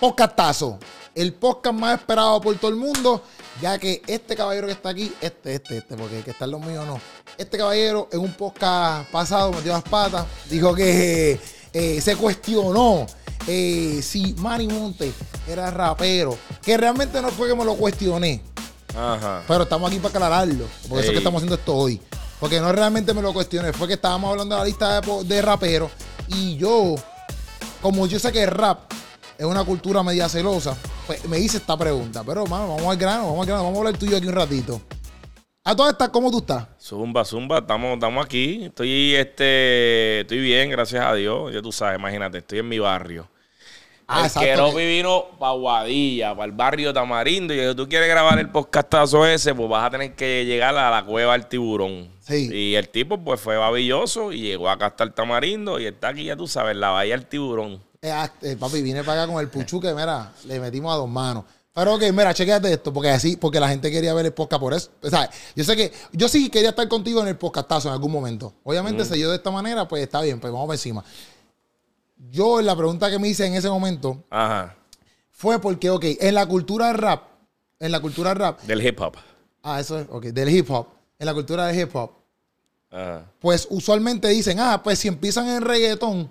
podcastazo. El podcast más esperado por todo el mundo, ya que este caballero que está aquí, este, este, este, porque el que está en los míos no. Este caballero en un podcast pasado metió las patas, dijo que eh, se cuestionó eh, si Manny Monte era rapero, que realmente no fue que me lo cuestioné, Ajá. pero estamos aquí para aclararlo, por eso es que estamos haciendo esto hoy. Porque no realmente me lo cuestioné, fue que estábamos hablando de la lista de, de raperos y yo, como yo sé que el rap es una cultura media celosa, pues me hice esta pregunta. Pero, mano, vamos al grano, vamos al grano, vamos a hablar tuyo aquí un ratito. A todas estas, ¿cómo tú estás? Zumba, zumba, estamos, estamos aquí. Estoy, este, estoy bien, gracias a Dios. Ya tú sabes, imagínate, estoy en mi barrio. Ah, el. Keropi vino para Guadilla, para el barrio Tamarindo. Y yo, tú quieres grabar el podcastazo ese, pues vas a tener que llegar a la cueva del tiburón. Sí. Y el tipo, pues, fue babilloso y llegó acá hasta el Tamarindo. Y está aquí, ya tú sabes, la bahía del tiburón. Eh, ah, eh, papi, vine para acá con el puchu que, mira, le metimos a dos manos. Pero ok, mira, chequéate esto, porque así, porque la gente quería ver el podcast por eso. O sea, yo sé que, yo sí quería estar contigo en el podcastazo en algún momento. Obviamente, se dio de esta manera, pues está bien, pues vamos por encima. Yo, la pregunta que me hice en ese momento Ajá. fue porque, ok, en la cultura del rap, en la cultura del rap, Del hip hop. ah, eso es, ok, del hip hop, en la cultura del hip hop, Ajá. pues usualmente dicen, ah, pues si empiezan en reggaetón,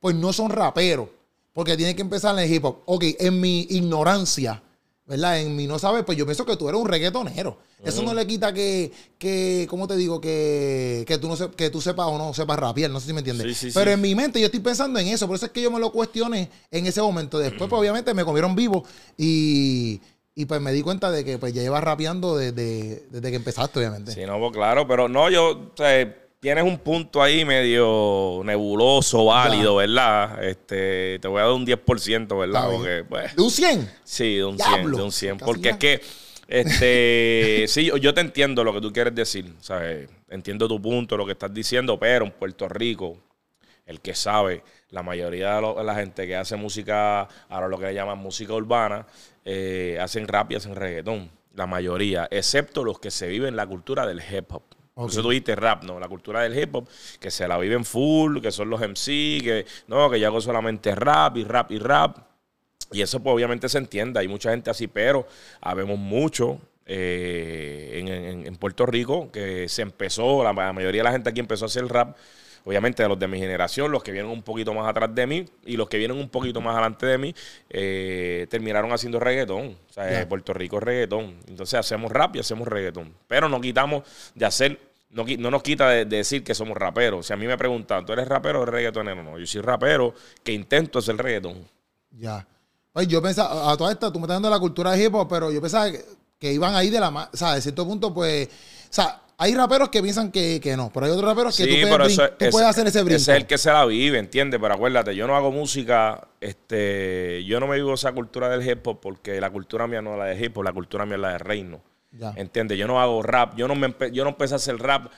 pues no son raperos, porque tienen que empezar en el hip hop. Ok, en mi ignorancia, ¿verdad? En mi no saber, pues yo pienso que tú eres un reggaetonero. Eso no le quita que, que ¿cómo te digo? Que, que, tú no se- que tú sepas o no sepas rapear, no sé si me entiendes. Sí, sí, Pero sí. en mi mente yo estoy pensando en eso, por eso es que yo me lo cuestioné en ese momento. Después, pues obviamente me comieron vivo y, y pues me di cuenta de que pues ya llevas rapeando desde, desde que empezaste, obviamente. Sí, no, pues claro, pero no, yo, o sea, tienes un punto ahí medio nebuloso, válido, ¿verdad? Este, te voy a dar un 10%, ¿verdad? Porque, pues, ¿De un 100? sí, de un 100, Diablo. de un 100. Casi Porque ya. es que, este, sí, yo, yo te entiendo lo que tú quieres decir, ¿sabes? Entiendo tu punto, lo que estás diciendo, pero en Puerto Rico, el que sabe, la mayoría de, lo- de la gente que hace música, ahora lo que le llaman música urbana, eh, hacen rap y hacen reggaetón. La mayoría, excepto los que se viven la cultura del hip hop. Por Ok. eso tú dijiste rap, ¿no? La cultura del hip hop, que se la viven full, que son los MC, que no, que yo hago solamente rap y rap y rap. Y eso pues obviamente se entiende, hay mucha gente así, pero habemos mucho eh, en, en- en Puerto Rico que se empezó, la, ma- mayoría de la gente aquí empezó a hacer rap, obviamente de los de mi generación, los que vienen un poquito más atrás de mí y los que vienen un poquito más adelante de mí, eh, terminaron haciendo reggaetón. O sea, Puerto Rico es reggaetón. Entonces hacemos rap y hacemos reggaetón. Pero no quitamos de hacer, no, no nos quita de, de decir que somos raperos. Si a mí me preguntan, ¿tú eres rapero o eres reggaetonero? No, yo soy rapero que intento hacer reggaetón. Ya. Pues yo pensaba, a toda esta, tú me estás dando la cultura de hip hop, pero yo pensaba que, que iban ahí de la mano. O sea, de cierto punto, pues. O sea, hay raperos que piensan que, que no, pero hay otros raperos que tú, puedes, brin- eso- tú puedes hacer ese brinco. Ese es el que se la vive, ¿entiendes? Pero acuérdate, yo no hago música, este, yo no me vivo esa cultura del hip hop porque la cultura mía no es la de hip hop, la cultura mía es la de reino. Ya. ¿Entiendes? Yo no hago rap, yo no, me yo no empecé a hacer rap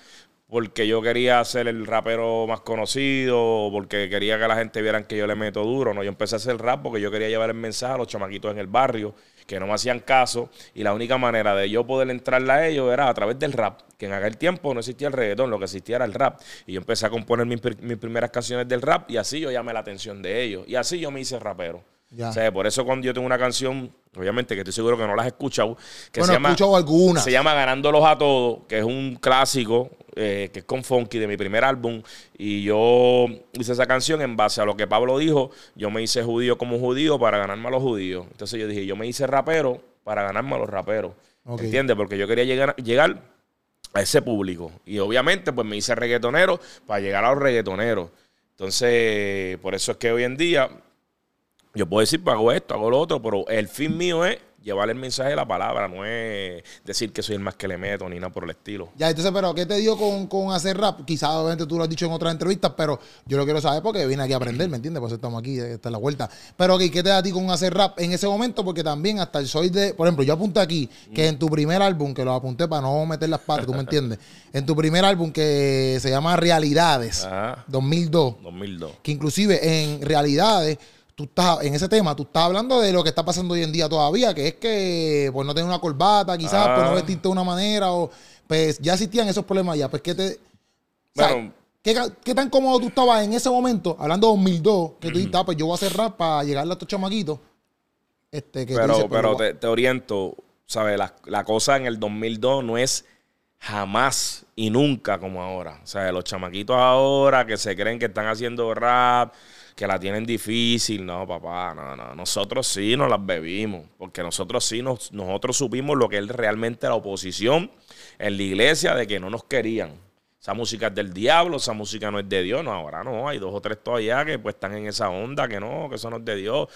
porque yo quería ser el rapero más conocido o porque quería que la gente viera que yo le meto duro. No, yo empecé a hacer rap porque yo quería llevar el mensaje a los chamaquitos en el barrio que no me hacían caso y la única manera de yo poder entrarle a ellos era a través del rap, que en aquel tiempo no existía el reggaetón, lo que existía era el rap. Y yo empecé a componer mis, mis primeras canciones del rap y así yo llamé la atención de ellos y así yo me hice rapero. Ya. O sea, por eso cuando yo tengo una canción, obviamente que estoy seguro que no las has escuchado, que bueno, se llama... alguna. Se llama Ganándolos a Todos, que es un clásico, eh, que es con Funky de mi primer álbum. Y yo hice esa canción en base a lo que Pablo dijo. Yo me hice judío como judío para ganarme a los judíos. Entonces yo dije, yo me hice rapero para ganarme a los raperos. Ok. ¿Entiendes? Porque yo quería llegar, llegar a ese público. Y obviamente, pues me hice reggaetonero para llegar a los reggaetoneros. Entonces, por eso es que hoy en día yo puedo decir, pues hago esto, hago lo otro, pero el fin mío es llevar el mensaje de la palabra, no es decir que soy el más que le meto ni nada por el estilo. Ya, entonces, pero ¿qué te dio con, con hacer rap? Quizás, obviamente, tú lo has dicho en otras entrevistas, pero yo lo quiero saber porque vine aquí a aprender, ¿me entiendes? Por eso estamos aquí, esta es la vuelta. Pero, ¿qué te da a ti con hacer rap en ese momento? Porque también hasta el soy de... Por ejemplo, yo apunté aquí que en tu primer álbum, que lo apunté para no meter las patas, ¿tú me entiendes? En tu primer álbum que se llama Realidades, Ajá. 2002, 2002. que inclusive en Realidades... Tú estás, en ese tema, tú estás hablando de lo que está pasando hoy en día todavía, que es que por no tener una corbata, quizás, no Ah. vestirte de una manera, o pues ya existían esos problemas ya. Pues que te. o sea, Bueno. ¿qué, qué tan cómodo tú estabas en ese momento, hablando de 2002, que tú dijiste, ah, pues yo voy a hacer rap para llegarle a estos chamaquitos? Este, que pero dices, pero te, te oriento, ¿sabes? La, la cosa en el 2002 no es jamás y nunca como ahora. O sea, los chamaquitos ahora que se creen que están haciendo rap, que la tienen difícil. No, papá, no, no. Nosotros sí nos las bebimos, porque nosotros sí, nos, nosotros supimos lo que es realmente la oposición en la iglesia de que no nos querían. Esa música es del diablo, esa música no es de Dios. No, ahora no, hay dos o tres todavía que pues están en esa onda, que no, que eso no es de Dios.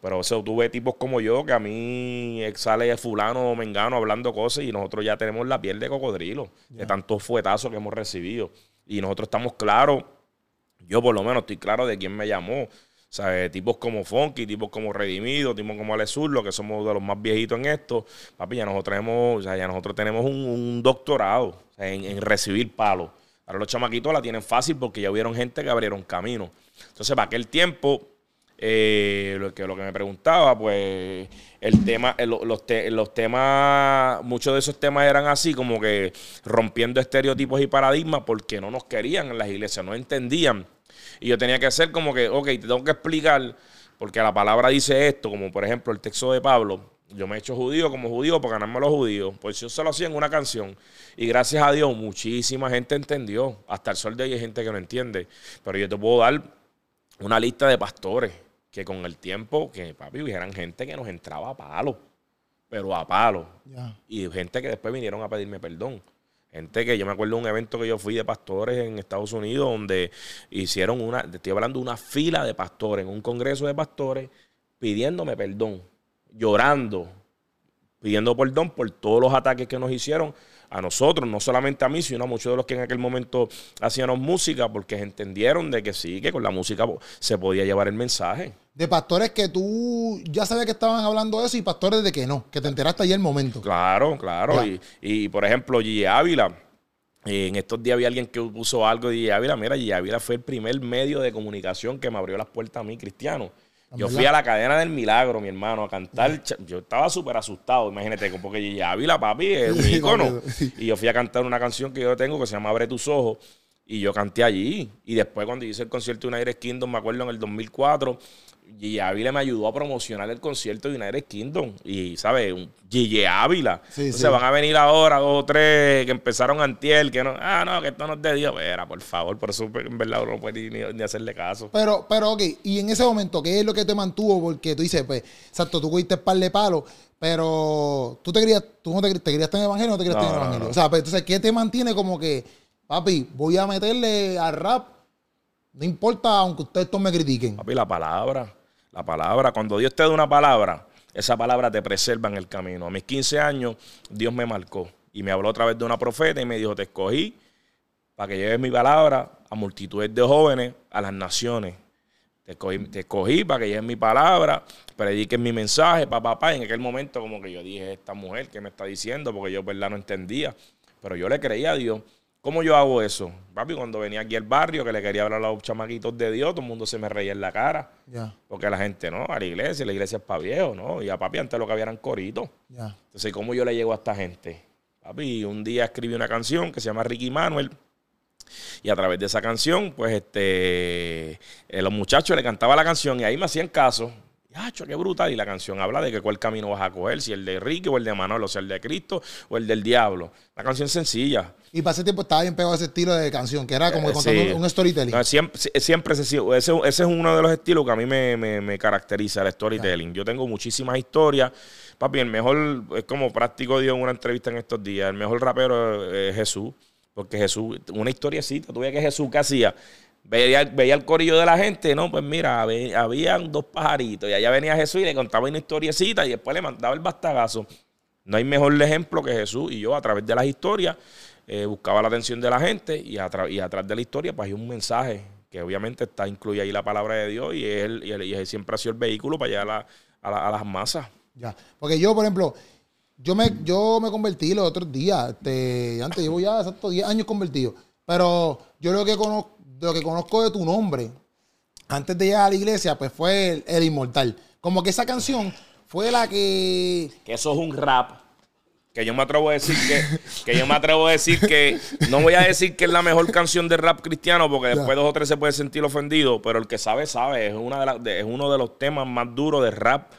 Pero eso tuve tipos como yo, que a mí sale fulano o mengano hablando cosas y nosotros ya tenemos la piel de cocodrilo, de tantos fuetazos que hemos recibido. Y nosotros estamos claros, yo por lo menos estoy claro de quién me llamó. O sea, tipos como Funky, tipos como Redimido, tipos como Ale Zurlo, que somos de los más viejitos en esto. Papi, ya nosotros tenemos, o sea, ya nosotros tenemos un, doctorado en, en recibir palos. Ahora los chamaquitos la tienen fácil porque ya hubieron gente que abrieron camino. Entonces, para aquel tiempo, eh, lo, que, lo que me preguntaba, pues el tema, el- los, los temas, muchos de esos temas eran así, como que rompiendo estereotipos y paradigmas porque no nos querían en las iglesias, no entendían. Y yo tenía que hacer como que, ok, te tengo que explicar, porque la palabra dice esto, como por ejemplo el texto de Pablo. Yo me he hecho judío como judío para ganarme a los judíos. Pues yo se lo hacía en una canción. Y gracias a Dios, muchísima gente entendió. Hasta el sol de hoy hay gente que no entiende. Pero yo te puedo dar una lista de pastores que con el tiempo, que papi, eran gente que nos entraba a palo, pero a palo. Y gente que después vinieron a pedirme perdón. Gente que yo me acuerdo de un evento que yo fui de pastores en Estados Unidos donde hicieron una, estoy hablando de una fila de pastores, en un congreso de pastores, pidiéndome perdón, llorando, pidiendo perdón por todos los ataques que nos hicieron a nosotros, no solamente a mí, sino a muchos de los que en aquel momento hacíamos música, porque entendieron de que sí, que con la música se podía llevar el mensaje. De pastores que tú ya sabías que estaban hablando de eso y pastores de que no, que te enteraste ahí el momento. Claro, claro. Y, y, por ejemplo, Gigi Ávila. eh, En estos días había alguien que puso algo de Gigi Ávila. Mira, Gigi Ávila fue el primer medio de comunicación que me abrió las puertas a mí, cristiano. Yo fui a la cadena del milagro, mi hermano, a cantar. Yo estaba súper asustado, imagínate, porque Gigi Ávila, papi, es un Sí, ícono. no, sí. Y yo fui a cantar una canción que yo tengo que se llama Abre tus ojos. Y yo canté allí. Y después, cuando hice el concierto de United Kingdom, me acuerdo en el 2004, Gigi Ávila me ayudó a promocionar el concierto de United Kingdom. Y, ¿sabes? Un Gigi Ávila. Sí, Entonces sí. van a venir ahora dos o tres que empezaron antier, que no, ah, no, que esto no es de Dios. Era, por favor, por eso en verdad uno no puede ni, ni hacerle caso. Pero, pero, ok, y en ese momento, ¿qué es lo que te mantuvo? Porque tú dices, pues, exacto, tú cogiste par de palos, pero tú te querías, tú no te, te querías tener evangelio o no te querías No, tener no, evangelio. O sea, pues, entonces, ¿qué te mantiene como que, papi, voy a meterle al rap? No importa, aunque ustedes todos me critiquen. Papi, la palabra, la palabra, cuando Dios te da una palabra, esa palabra te preserva en el camino. A mis 15 años, Dios me marcó y me habló a través de una profeta y me dijo, te escogí para que lleves mi palabra a multitudes de jóvenes, a las naciones. Te escogí, te escogí para que lleves mi palabra, prediques mi mensaje, papá, papá. En aquel momento como que yo dije, esta mujer que me está diciendo, porque yo verdad no entendía, pero yo le creía a Dios. ¿Cómo yo hago eso? Papi, cuando venía aquí al barrio, que le quería hablar a los chamaquitos de Dios, todo el mundo se me reía en la cara. Ya, Porque la gente, no, a la iglesia, la iglesia es para viejos, ¿no? Y a papi antes lo que había eran coritos. Entonces, ¿cómo yo le llego a esta gente? Papi, un día escribí una canción que se llama Ricky Manuel. Y a través de esa canción, pues, este, eh, los muchachos le cantaba la canción y ahí me hacían caso. ¡Yacho, qué brutal! Y la canción habla de que cuál camino vas a coger, si el de Ricky o el de Manuel, o sea, el de Cristo o el del diablo. Una canción sencilla. Y para ese tiempo estaba bien pegado ese estilo de canción, que era como Eh, contando sí. un storytelling. No, siempre, siempre ese, es uno de los estilos que a mí me, me- me caracteriza, el storytelling. Yo tengo muchísimas historias. Papi, el mejor, es como práctico dio en una entrevista en estos días, el mejor rapero es Jesús. Porque Jesús, una historiecita, tú veías que Jesús, ¿qué hacía? Veía, veía el corillo de la gente, no, pues mira, habe- habían dos pajaritos y allá venía Jesús y le contaba una historiecita y después le mandaba el bastagazo. No hay mejor ejemplo que Jesús y yo a través de las historias eh, buscaba la atención de la gente y, y atrás de la historia pues hay un mensaje que obviamente está incluye ahí la palabra de Dios y él, y él, y él siempre ha sido el vehículo para llegar a las masas. Ya. Porque yo, por ejemplo, yo me, yo me convertí los otros días. Este, antes llevo ya exacto 10 años convertido. Pero yo lo que conozco, lo que conozco de tu nombre, antes de llegar a la iglesia, pues fue el, el inmortal. Como que esa canción fue la que. Que eso es un rap. Que yo me atrevo a decir que, que yo me atrevo a decir que no voy a decir que es la mejor canción de rap cristiano porque después dos o tres se puede sentir ofendido, pero el que sabe sabe, es una de de- es uno de los temas más duros de rap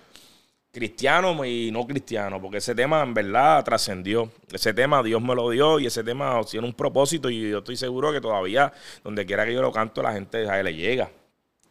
cristiano y no cristiano, porque ese tema en verdad trascendió. Ese tema Dios me lo dio y ese tema tiene un propósito y yo estoy seguro que todavía, donde quiera que yo lo canto, la gente a él le llega.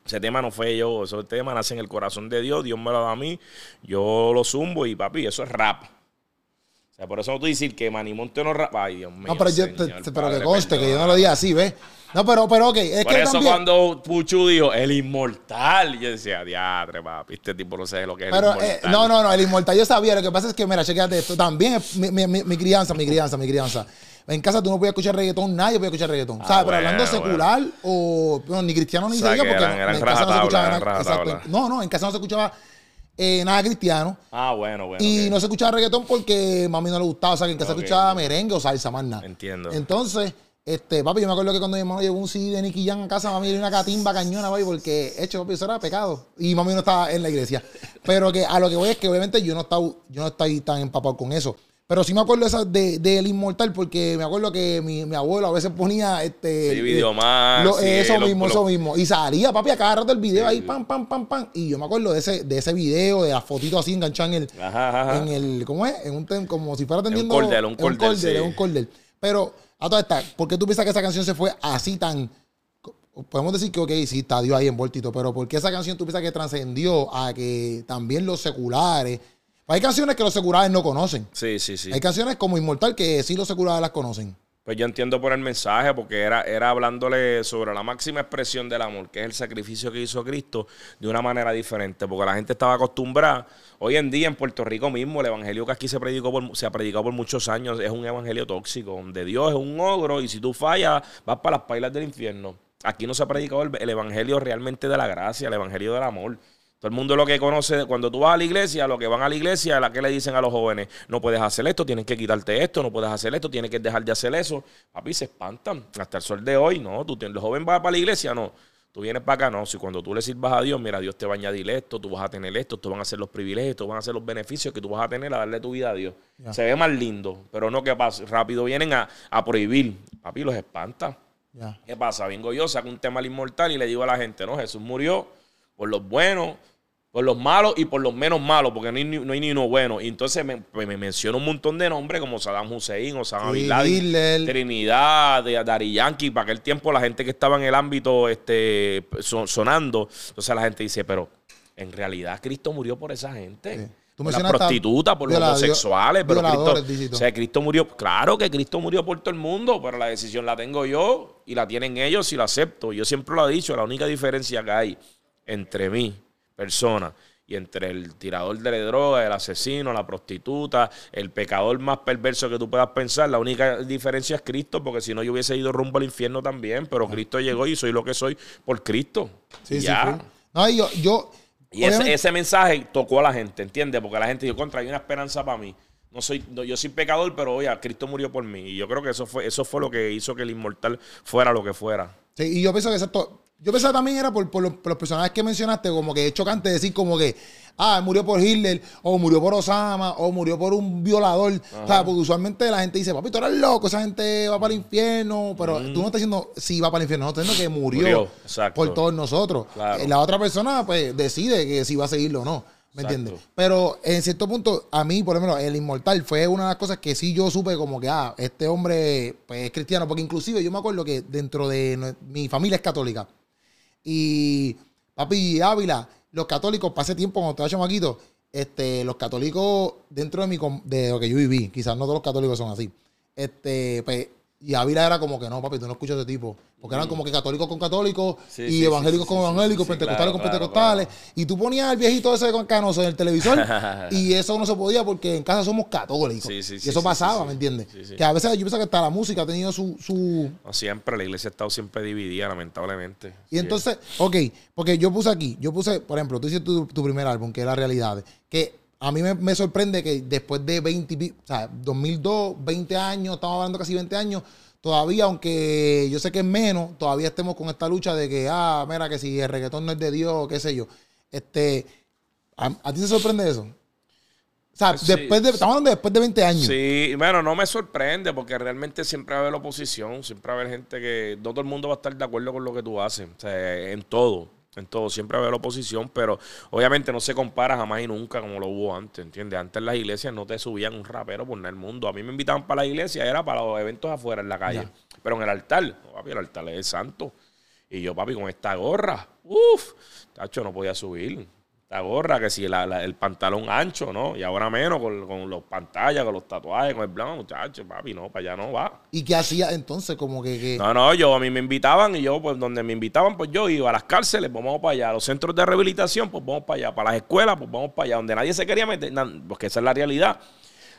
Ese tema no fue yo, ese tema nace en el corazón de Dios, Dios me lo da a mí, yo lo zumbo y papi, eso es rap. O sea, por eso no tú decir que Manimonte no rap. Ay, Dios mío. No, pero, yo, te- pero que conste que yo no lo dije así, ¿ves? No, pero, pero ok. Es Por que eso también, cuando Puchu dijo el inmortal, yo decía, diatre, papi, este tipo no sé lo que es Pero, el eh, inmortal. no, no, no, el inmortal yo sabía. Lo que pasa es que, mira, chequéate esto. También es mi, mi- mi- mi crianza, mi crianza, mi crianza. En casa tú no podías escuchar reggaetón, nadie podía escuchar reggaetón. Ah, ¿Sabes? Pero hablando bueno, secular o. bueno, ni cristiano ni O sea, porque eran- no- eran en casa no se escuchaba eran nada. exacto. No, no, en casa no se escuchaba eh, nada cristiano. Ah, bueno, bueno. Y no se escuchaba reggaetón porque mami no le gustaba. O sea, que en casa Ok, se escuchaba merengue o salsa, más nada. Entiendo. Entonces, este, papi, yo me acuerdo que cuando mi hermano llevó un CD de Nicky Jam a casa, mami le dio una catimba cañona, papi, porque hecho, papi, eso era pecado. Y mami no estaba en la iglesia. Pero que a lo que voy es que obviamente yo no estaba, yo no estoy tan empapado con eso. Pero sí me acuerdo esa de, del inmortal, porque me acuerdo que mi, mi abuelo a veces ponía este. Sí, Video eh, Max, lo- sí, eso lo- mismo, lo- eso mismo. Y salía, papi, a cada rato el video ahí, pam, pam, pam, pam. Y yo me acuerdo de ese, de ese video, de las fotitos así enganchadas en el, Ajá, ajá. en el, ¿cómo es? En un como si fuera atendiendo. cordel, un cordel, cordel, sí. en un cordel. Pero, a toda esta, ¿por qué tú piensas que esa canción se fue así tan. Podemos decir que, ok, sí, está Dios ahí envueltito, pero ¿por qué esa canción tú piensas que trascendió a que también los seculares. Hay canciones que los seculares no conocen. Sí, sí, sí. Hay canciones como Inmortal que sí los seculares las conocen. Pues yo entiendo por el mensaje, porque era, era hablándole sobre la máxima expresión del amor, que es el sacrificio que hizo Cristo, de una manera diferente, porque la gente estaba acostumbrada. Hoy en día en Puerto Rico mismo, el evangelio que aquí se predicó por, se ha predicado por muchos años es un evangelio tóxico, donde Dios es un ogro y si tú fallas, vas para las pailas del infierno. Aquí no se ha predicado el, el evangelio realmente de la gracia, el evangelio del amor. Todo el mundo lo que conoce, cuando tú vas a la iglesia, lo que van a la iglesia, la que le dicen a los jóvenes, no puedes hacer esto, tienes que quitarte esto, no puedes hacer esto, tienes que dejar de hacer eso. Papi, se espantan. Hasta el sol de hoy, no. Tú, el joven va para la iglesia, no. Tú vienes para acá, no. Si cuando tú le sirvas a Dios, mira, Dios te va a añadir esto, tú vas a tener esto, tú van a ser los privilegios, tú van a ser los beneficios que tú vas a tener a darle tu vida a Dios. Se ve más lindo, pero no que pasa. Rápido vienen a, a prohibir. Papi, los espanta. Ya. ¿Qué pasa? Vengo yo, saco un tema al inmortal y le digo a la gente, no, Jesús murió por los buenos, por los malos y por los menos malos, porque no hay, ni- no hay ni uno bueno. Y entonces me, pues me menciona un montón de nombres como Saddam Hussein o Saddam Sí, Bin Laden. Trinidad, Dari Yankee, para aquel tiempo la gente que estaba en el ámbito este, son- sonando. Entonces la gente dice, pero en realidad Cristo murió por esa gente. Sí. Tú Por las prostitutas, por los homosexuales, pero Cristo, o sea, Cristo murió, claro que Cristo murió por todo el mundo, pero la decisión la tengo yo y la tienen ellos y la acepto. Yo siempre lo he dicho, la única diferencia que hay entre mí, persona, y entre el tirador de droga, el asesino, la prostituta, el pecador más perverso que tú puedas pensar, la única diferencia es Cristo, porque si no yo hubiese ido rumbo al infierno también, pero Cristo llegó y soy lo que soy por Cristo. Sí, sí, ya. full. No, yo, yo Y ese, mensaje tocó a la gente, ¿entiendes? Porque la gente dijo, contra, hay una esperanza para mí. No soy, no, yo soy pecador, pero oye, Cristo murió por mí. Y yo creo que eso fue, eso fue lo que hizo que el inmortal fuera lo que fuera. Sí, y yo pienso que eso yo pensaba también era por, por los, por los personajes que mencionaste, como que es chocante decir como que, ah, murió por Hitler, o murió por Osama, o murió por un violador. O sea, porque usualmente la gente dice, papi, tú eres loco, esa gente va para el infierno, pero tú no estás diciendo si va para el infierno, no estás diciendo que murió, por todos nosotros. Claro. La otra persona, pues, decide que si va a seguirlo o no. ¿Me Exacto. entiendes? Pero en cierto punto, a mí, por lo menos, el inmortal fue una de las cosas que sí yo supe como que, ah, este hombre pues, es cristiano. Porque inclusive yo me acuerdo que dentro de mi familia es católica. Y papi Ávila, los católicos, pasé tiempo cuando estaba chamaquito, este, los católicos dentro de mi de lo que yo viví, quizás no todos los católicos son así. Este, pues, y Ávila era como que no, papi, tú no escuchas ese tipo. Porque eran como que católicos con católicos Sí, y sí, evangélicos sí, con evangélicos, pentecostales claro, con claro, pentecostales. Y tú ponías al viejito ese con canoso en el televisor y eso no se podía porque en casa somos católicos. Sí, sí, y eso pasaba. ¿me entiendes? Que a veces yo pienso que hasta la música ha tenido su, su, No siempre, la iglesia ha estado siempre dividida, lamentablemente. Y entonces, ok, porque yo puse aquí, yo puse, por ejemplo, tú hiciste tu, tu primer álbum, que es La Realidad, que a mí me, me sorprende que después de 20, y pi- o sea, 2002, 20 años, estamos hablando casi 20 años, todavía, aunque yo sé que es menos, todavía estemos con esta lucha de que, ah, mira, que si el reggaetón no es de Dios, qué sé yo. Este, ¿a, a ti te sorprende eso? O sea, Sí. después de, estamos hablando de después de 20 años. Sí, bueno, no me sorprende porque realmente siempre va a haber oposición, siempre va a haber gente que no todo el mundo va a estar de acuerdo con lo que tú haces, o sea, en todo. En todo, siempre va a haber oposición, pero obviamente no se compara jamás y nunca como lo hubo antes, ¿entiendes? Antes las iglesias no te subían un rapero por el mundo. A mí me invitaban para la iglesia, era para los eventos afuera en la calle. Pero en el altar, papi, el altar es santo. Y yo, papi, con esta gorra, uff, tacho, no podía subir la gorra, que si el pantalón ancho, ¿no? Y ahora menos con, con los pantallas, con los tatuajes, con el blanco, muchacho, papi, no, para allá no va. ¿Y qué hacía entonces? Como que, No, no, yo a mí me invitaban y yo, pues donde me invitaban, pues yo iba a las cárceles, pues vamos para allá, a los centros de rehabilitación, pues vamos para allá, para las escuelas, pues vamos para allá, donde nadie se quería meter, porque esa es la realidad.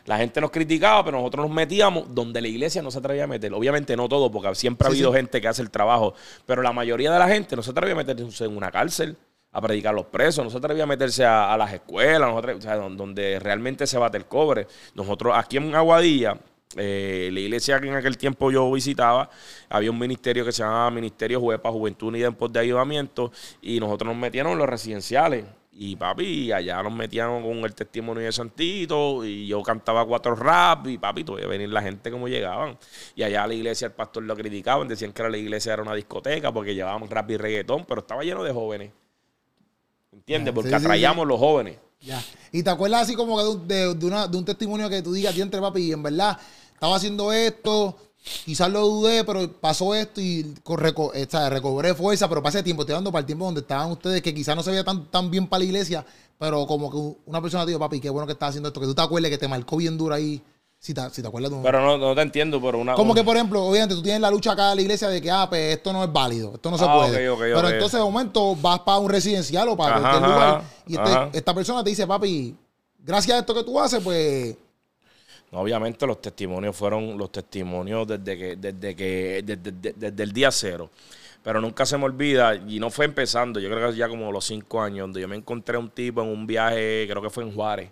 La gente nos criticaba, pero nosotros nos metíamos donde la iglesia no se atrevía a meter. Obviamente no todo, porque siempre ha habido gente que hace el trabajo, pero la mayoría de la gente no se atrevía a meterse en una cárcel a predicar los presos, no se atrevía a meterse a, las escuelas, donde realmente se bate el cobre. Nosotros aquí en Aguadilla, eh, la iglesia que en aquel tiempo yo visitaba, había un ministerio que se llamaba Ministerio Juez para Juventud y Tiempos de Ayudamiento, y nosotros nos metíamos en los residenciales. Y papi, allá nos metíamos con el testimonio de Santito, y yo cantaba cuatro rap, y papi, tuve que venir la gente como llegaban. Y allá la iglesia, el pastor lo criticaban, decían que la iglesia era una discoteca porque llevaban rap y reggaetón, pero estaba lleno de jóvenes. ¿Entiendes? Porque atraíamos los jóvenes. Ya. ¿Y te acuerdas así como de, de, una, de un testimonio que tú digas, entre papi, y en verdad estaba haciendo esto, quizás lo dudé, pero pasó esto y reco recobré fuerza, pero pasé tiempo, estoy dando para el tiempo donde estaban ustedes, que quizás no se veía tan, tan bien para la iglesia, pero como que una persona te dijo, papi, qué bueno que estás haciendo esto, que tú te acuerdes que te marcó bien duro ahí si te, si te acuerdas de un... Pero no, no te entiendo, pero una... Como que, por ejemplo, obviamente tú tienes la lucha acá en la iglesia de que, ah, pues esto no es válido, esto no se ah, puede. pero entonces de momento vas para un residencial o para cualquier lugar y este, esta persona te dice, papi, gracias a esto que tú haces, pues... No, obviamente los testimonios fueron los testimonios desde que, desde que, desde, desde el día cero. Pero nunca se me olvida, y no fue empezando, yo creo que ya como los cinco años, donde yo me encontré a un tipo en un viaje, creo que fue en Juárez,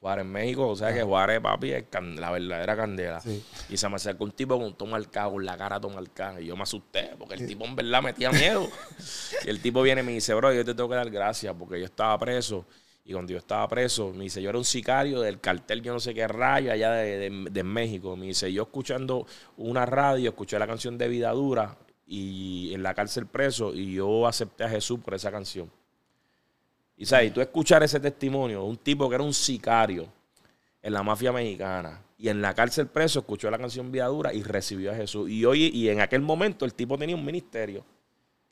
Juárez, México, o sea que Juárez, papi, es la verdadera candela. Y se me acercó un tipo con un tomarcado, con la cara tomarcada. Y yo me asusté, porque el tipo en verdad metía miedo. y el tipo viene y me dice, bro, yo te tengo que dar gracias, porque yo estaba preso. Y cuando yo estaba preso, me dice, yo era un sicario del cartel, yo no sé qué rayo, allá de, de México. Me dice, yo escuchando una radio, escuché la canción de Vida Dura y en la cárcel preso, y yo acepté a Jesús por esa canción. Y sabes, tú escuchar ese testimonio, un tipo que era un sicario en la mafia mexicana y en la cárcel preso escuchó la canción Viadura y recibió a Jesús. Y hoy y en aquel momento el tipo tenía un ministerio.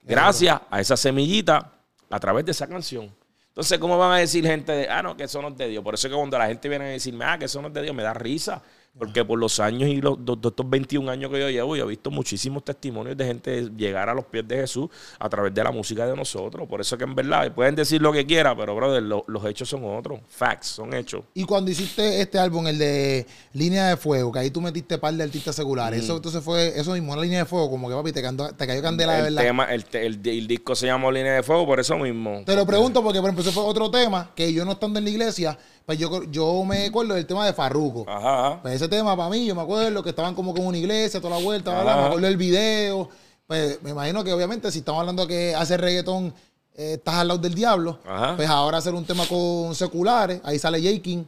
Gracias a esa semillita a través de esa canción. Entonces, ¿cómo van a decir gente de, ah, no, que eso no es de Dios? Por eso es que cuando la gente viene a decirme, ah, que eso no es de Dios, me da risa. Porque por los años y los, estos 21 años que yo llevo, yo he visto muchísimos testimonios de gente llegar a los pies de Jesús a través de la música de nosotros. Por eso que en verdad pueden decir lo que quieran, pero brother, los hechos son otros. Facts, son hechos. Y cuando hiciste este álbum, el de Línea de Fuego, que ahí tú metiste par de artistas seculares, eso entonces fue eso mismo, una línea de fuego, como que papi, te, te cayó candela de verdad. Tema, el, el, el, disco se llamó Línea de Fuego, por eso mismo. Te lo pregunto porque, por ejemplo, ese fue otro tema que yo no estando en la iglesia pues yo, yo me acuerdo del tema de Farruko. Ajá. Pues ese tema para mí, yo me acuerdo que estaban como con una iglesia, toda la vuelta, me acuerdo del video. Pues me imagino que obviamente si estamos hablando que hace reggaetón eh, estás al lado del diablo, pues ahora hacer un tema con seculares, ahí sale J.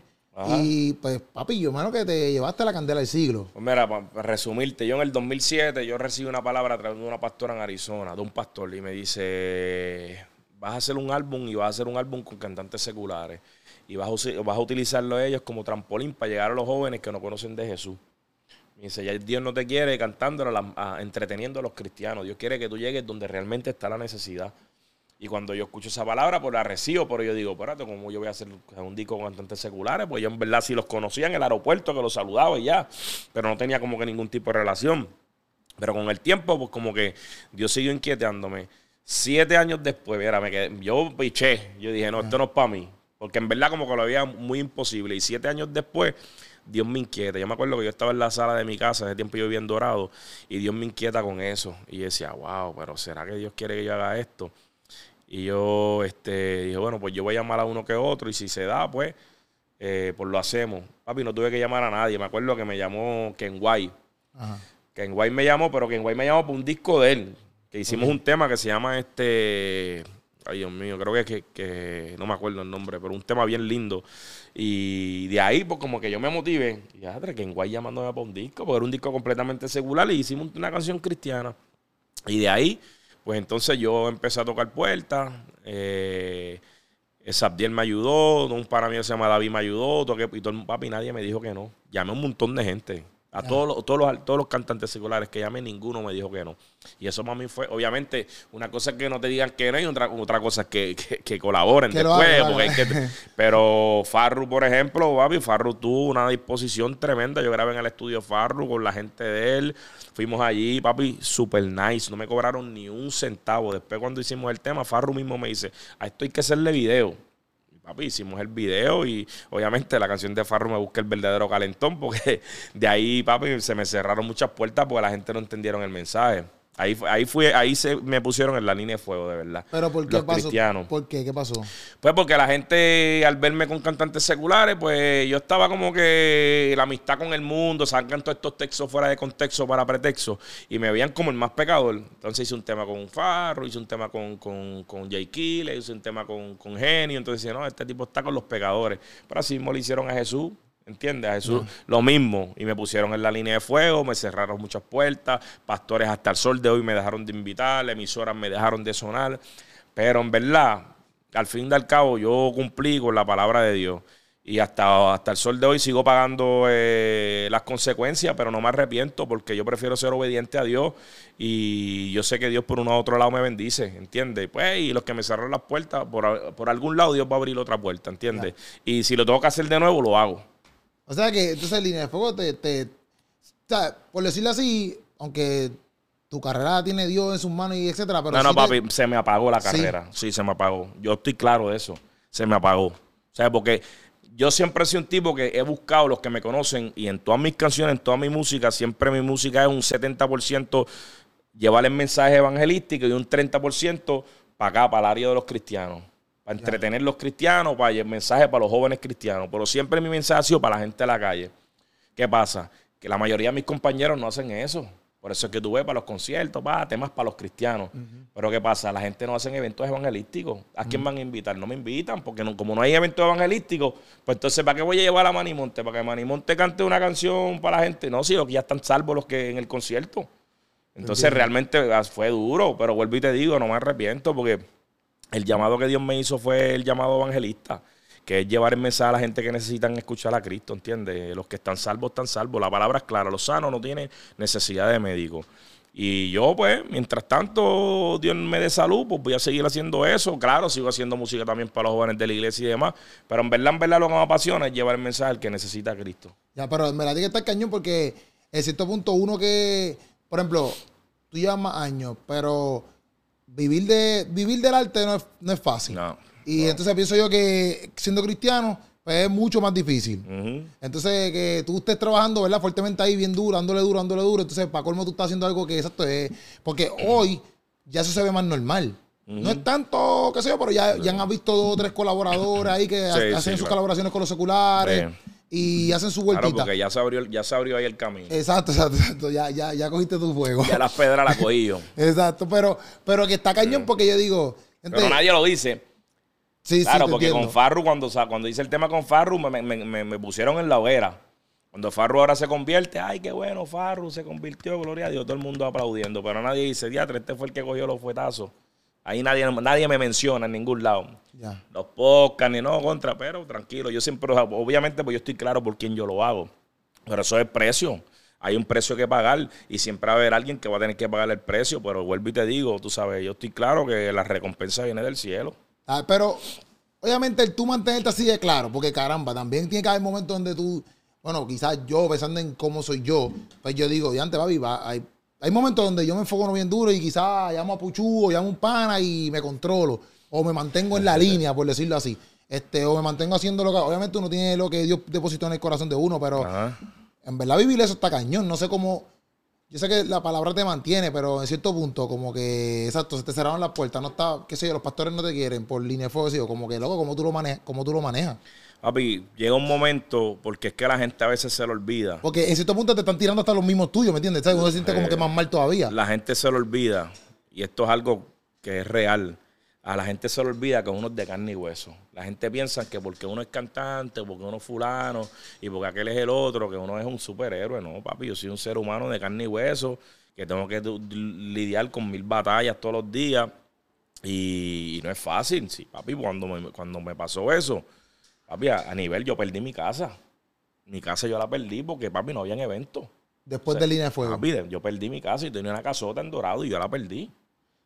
Y pues, papi, yo imagino que te llevaste la candela del siglo. Pues mira, para resumirte, yo en el 2007 yo recibí una palabra a través de una pastora en Arizona, de un pastor, y me dice, vas a hacer un álbum y vas a hacer un álbum con cantantes seculares y vas a, a utilizarlo a ellos como trampolín para llegar a los jóvenes que no conocen de Jesús. Me dice, ya Dios no te quiere cantándolo, entreteniendo a los cristianos. Dios quiere que tú llegues donde realmente está la necesidad. Y cuando yo escucho esa palabra, pues la recibo, pero yo digo, espérate, ¿cómo yo voy a hacer un disco con cantantes seculares? Pues yo en verdad sí los conocía en el aeropuerto, que los saludaba y ya, pero no tenía como que ningún tipo de relación. Pero con el tiempo, pues como que Dios siguió inquietándome. Siete años después, mira, me quedé, yo piché, yo dije, no, esto no es para mí. Porque en verdad como que lo había muy imposible. Y siete años después, Dios me inquieta. Yo me acuerdo que yo estaba en la sala de mi casa, ese tiempo yo vivía en Dorado, y Dios me inquieta con eso. Y yo decía, wow, pero ¿será que Dios quiere que yo haga esto? Y yo este, dije, bueno, pues yo voy a llamar a uno que otro, y si se da, pues, eh, pues lo hacemos. Papi, no tuve que llamar a nadie. Me acuerdo que me llamó Ken White. Ken White me llamó, pero Ken White me llamó por un disco de él. Que hicimos un tema que se llama este Ay, Dios mío, creo que, que, no me acuerdo el nombre, pero un tema bien lindo. Y de ahí, pues como que yo me motivé. Y ya, que en Guay llamándome para un disco, porque era un disco completamente secular y hicimos una canción cristiana. Y de ahí, Pues entonces yo empecé a tocar puertas. Eh, Sabdiel me ayudó, un para mí se llama David me ayudó, toqué, y todo el papi, nadie me dijo que no. Llamé a un montón de gente. A todos, los, todos, los, todos los cantantes seculares que llamé, ninguno me dijo que no. Y eso para mí fue, obviamente, una cosa es que no te digan que no y otra, otra cosa es que, que, colaboren después. pero Farru, por ejemplo, papi, Farru tuvo una disposición tremenda. Yo grabé en el estudio Farru con la gente de él. Fuimos allí, papi, super nice. No me cobraron ni un centavo. Después cuando hicimos el tema, Farru mismo me dice, a esto hay que hacerle video papi, hicimos el video y obviamente la canción de Farro me busca el verdadero calentón porque de ahí, papi, se me cerraron muchas puertas porque la gente no entendieron el mensaje. Ahí, ahí, fue, ahí se me pusieron en la línea de fuego, de verdad. ¿Pero por qué pasó? ¿Por qué? ¿Qué pasó? Pues porque la gente, al verme con cantantes seculares, pues yo estaba como que la amistad con el mundo, sacan todos estos textos fuera de contexto para pretexto, y me veían como el más pecador. Entonces hice un tema con Farro, hice un tema con, con, con Jay Kille, hice un tema con, con Genio. Entonces decía, no, este tipo está con los pecadores. Pero así mismo le hicieron a Jesús. ¿Entiendes? A Jesús lo mismo. Y me pusieron en la línea de fuego, me cerraron muchas puertas. Pastores hasta el sol de hoy me dejaron de invitar, emisoras me dejaron de sonar. Pero en verdad, al fin y al cabo, yo cumplí con la palabra de Dios. Y hasta, hasta el sol de hoy sigo pagando eh, las consecuencias, pero no me arrepiento porque yo prefiero ser obediente a Dios y yo sé que Dios por uno u otro lado me bendice, ¿entiendes? Pues, y los que me cerraron las puertas, por, por algún lado Dios va a abrir otra puerta, ¿entiendes? Y si lo tengo que hacer de nuevo, lo hago. O sea que entonces línea de fuego te, te, o sea, por decirlo así, aunque tu carrera tiene Dios en sus manos y etcétera, pero No, no, papi, se me apagó la carrera. Sí. se me apagó. Yo estoy claro de eso. Se me apagó. O sea, porque yo siempre he sido un tipo que he buscado los que me conocen y en todas mis canciones, en toda mi música, siempre mi música es un 70% llevar el mensaje evangelístico y un 30% para acá, para el área de los cristianos para entretener los cristianos, para el mensaje para los jóvenes cristianos. Pero siempre mi mensaje ha sido para la gente de la calle. ¿Qué pasa? Que la mayoría de mis compañeros no hacen eso. Por eso es que tú ves para los conciertos, para temas para los cristianos. Pero ¿qué pasa? La gente no hace eventos evangelísticos. ¿A quién van a invitar? No me invitan, porque como no hay eventos evangelísticos, pues entonces ¿para qué voy a llevar a Manimonte? ¿Para que Manimonte cante una canción para la gente? No, si ya están salvos los que en el concierto. Entonces realmente ah, fue duro, pero vuelvo y te digo, no me arrepiento porque el llamado que Dios me hizo fue el llamado evangelista, que es llevar el mensaje a la gente que necesitan escuchar a Cristo, ¿entiendes? Los que están salvos están salvos. La palabra es clara, los sanos no tienen necesidad de médico. Y yo, pues, mientras tanto Dios me dé salud, pues voy a seguir haciendo eso. Claro, sigo haciendo música también para los jóvenes de la iglesia y demás. Pero en verdad, en verdad, lo que me apasiona es llevar el mensaje al que necesita a Cristo. Ya, pero en verdad que está cañón porque en cierto punto uno que, por ejemplo, tú llevas más años, pero vivir, de, vivir del arte no es, no es fácil. Y entonces pienso yo que siendo cristiano, pues es mucho más difícil. Entonces, que tú estés trabajando, ¿verdad? Fuertemente ahí, bien duro, dándole duro, dándole duro. Entonces, para colmo, tú estás haciendo algo que exacto es. Porque hoy ya eso se ve más normal. No es tanto, qué sé yo, pero ya, ya han visto dos o tres colaboradores ahí que hacen sus colaboraciones con los seculares y hacen su vueltita. Claro, porque ya se abrió, ya se abrió ahí el camino. Exacto, exacto, exacto. Ya, ya, ya cogiste tu fuego. Ya las pedras las cogí yo. exacto, pero, pero que está cañón porque yo digo. pero nadie lo dice. Sí, claro, sí, porque con Farru, cuando, cuando hice el tema con Farru, me, me, me, pusieron en la hoguera. Cuando Farru ahora se convierte, ay, qué bueno, Farru se convirtió, gloria a Dios, todo el mundo aplaudiendo. Pero nadie dice, diatre, este fue el que cogió los fuetazos. Ahí nadie, nadie me menciona en ningún lado. Los podcasts ni no contra, pero tranquilo. Yo siempre, obviamente, pues yo estoy claro por quién yo lo hago. Pero eso es precio. Hay un precio que pagar y siempre va a haber alguien que va a tener que pagar el precio. Pero vuelvo y te digo, tú sabes, yo estoy claro que la recompensa viene del cielo. Ah, pero obviamente el tú mantenerte así de claro, porque caramba, también tiene que haber momentos donde tú, bueno, quizás yo, pensando en cómo soy yo, pues yo digo, de antes va a vivir, hay hay momentos donde yo me enfoco bien duro y quizás llamo a Puchu o llamo a un pana y me controlo. O me mantengo en la línea, por decirlo así. Este, o me mantengo haciendo lo que. Obviamente uno tiene lo que Dios depositó en el corazón de uno, pero en verdad vivir eso está cañón. No sé cómo. Yo sé que la palabra te mantiene, pero en cierto punto, como que, exacto, se te cerraron las puertas, no está, qué sé yo, los pastores no te quieren por línea de fuego, como que, loco, ¿cómo tú lo manejas? ¿Cómo tú lo manejas? Papi, llega un momento, porque es que la gente a veces se lo olvida. Porque en cierto punto te están tirando hasta los mismos tuyos, ¿me entiendes? Uno se siente como que más mal todavía. La gente se lo olvida, y esto es algo que es real. A la gente se le olvida que uno es de carne y hueso. La gente piensa que porque uno es cantante, porque uno es fulano, y porque aquel es el otro, que uno es un superhéroe. No, papi, yo soy un ser humano de carne y hueso que tengo que lidiar con mil batallas todos los días. Y, y no es fácil, sí, papi. Cuando me, cuando me pasó eso, papi, a, a nivel yo perdí mi casa. Mi casa yo la perdí porque, papi, no habían eventos. Después O sea, de línea de fuego. Papi, yo perdí mi casa y tenía una casota en Dorado y yo la perdí.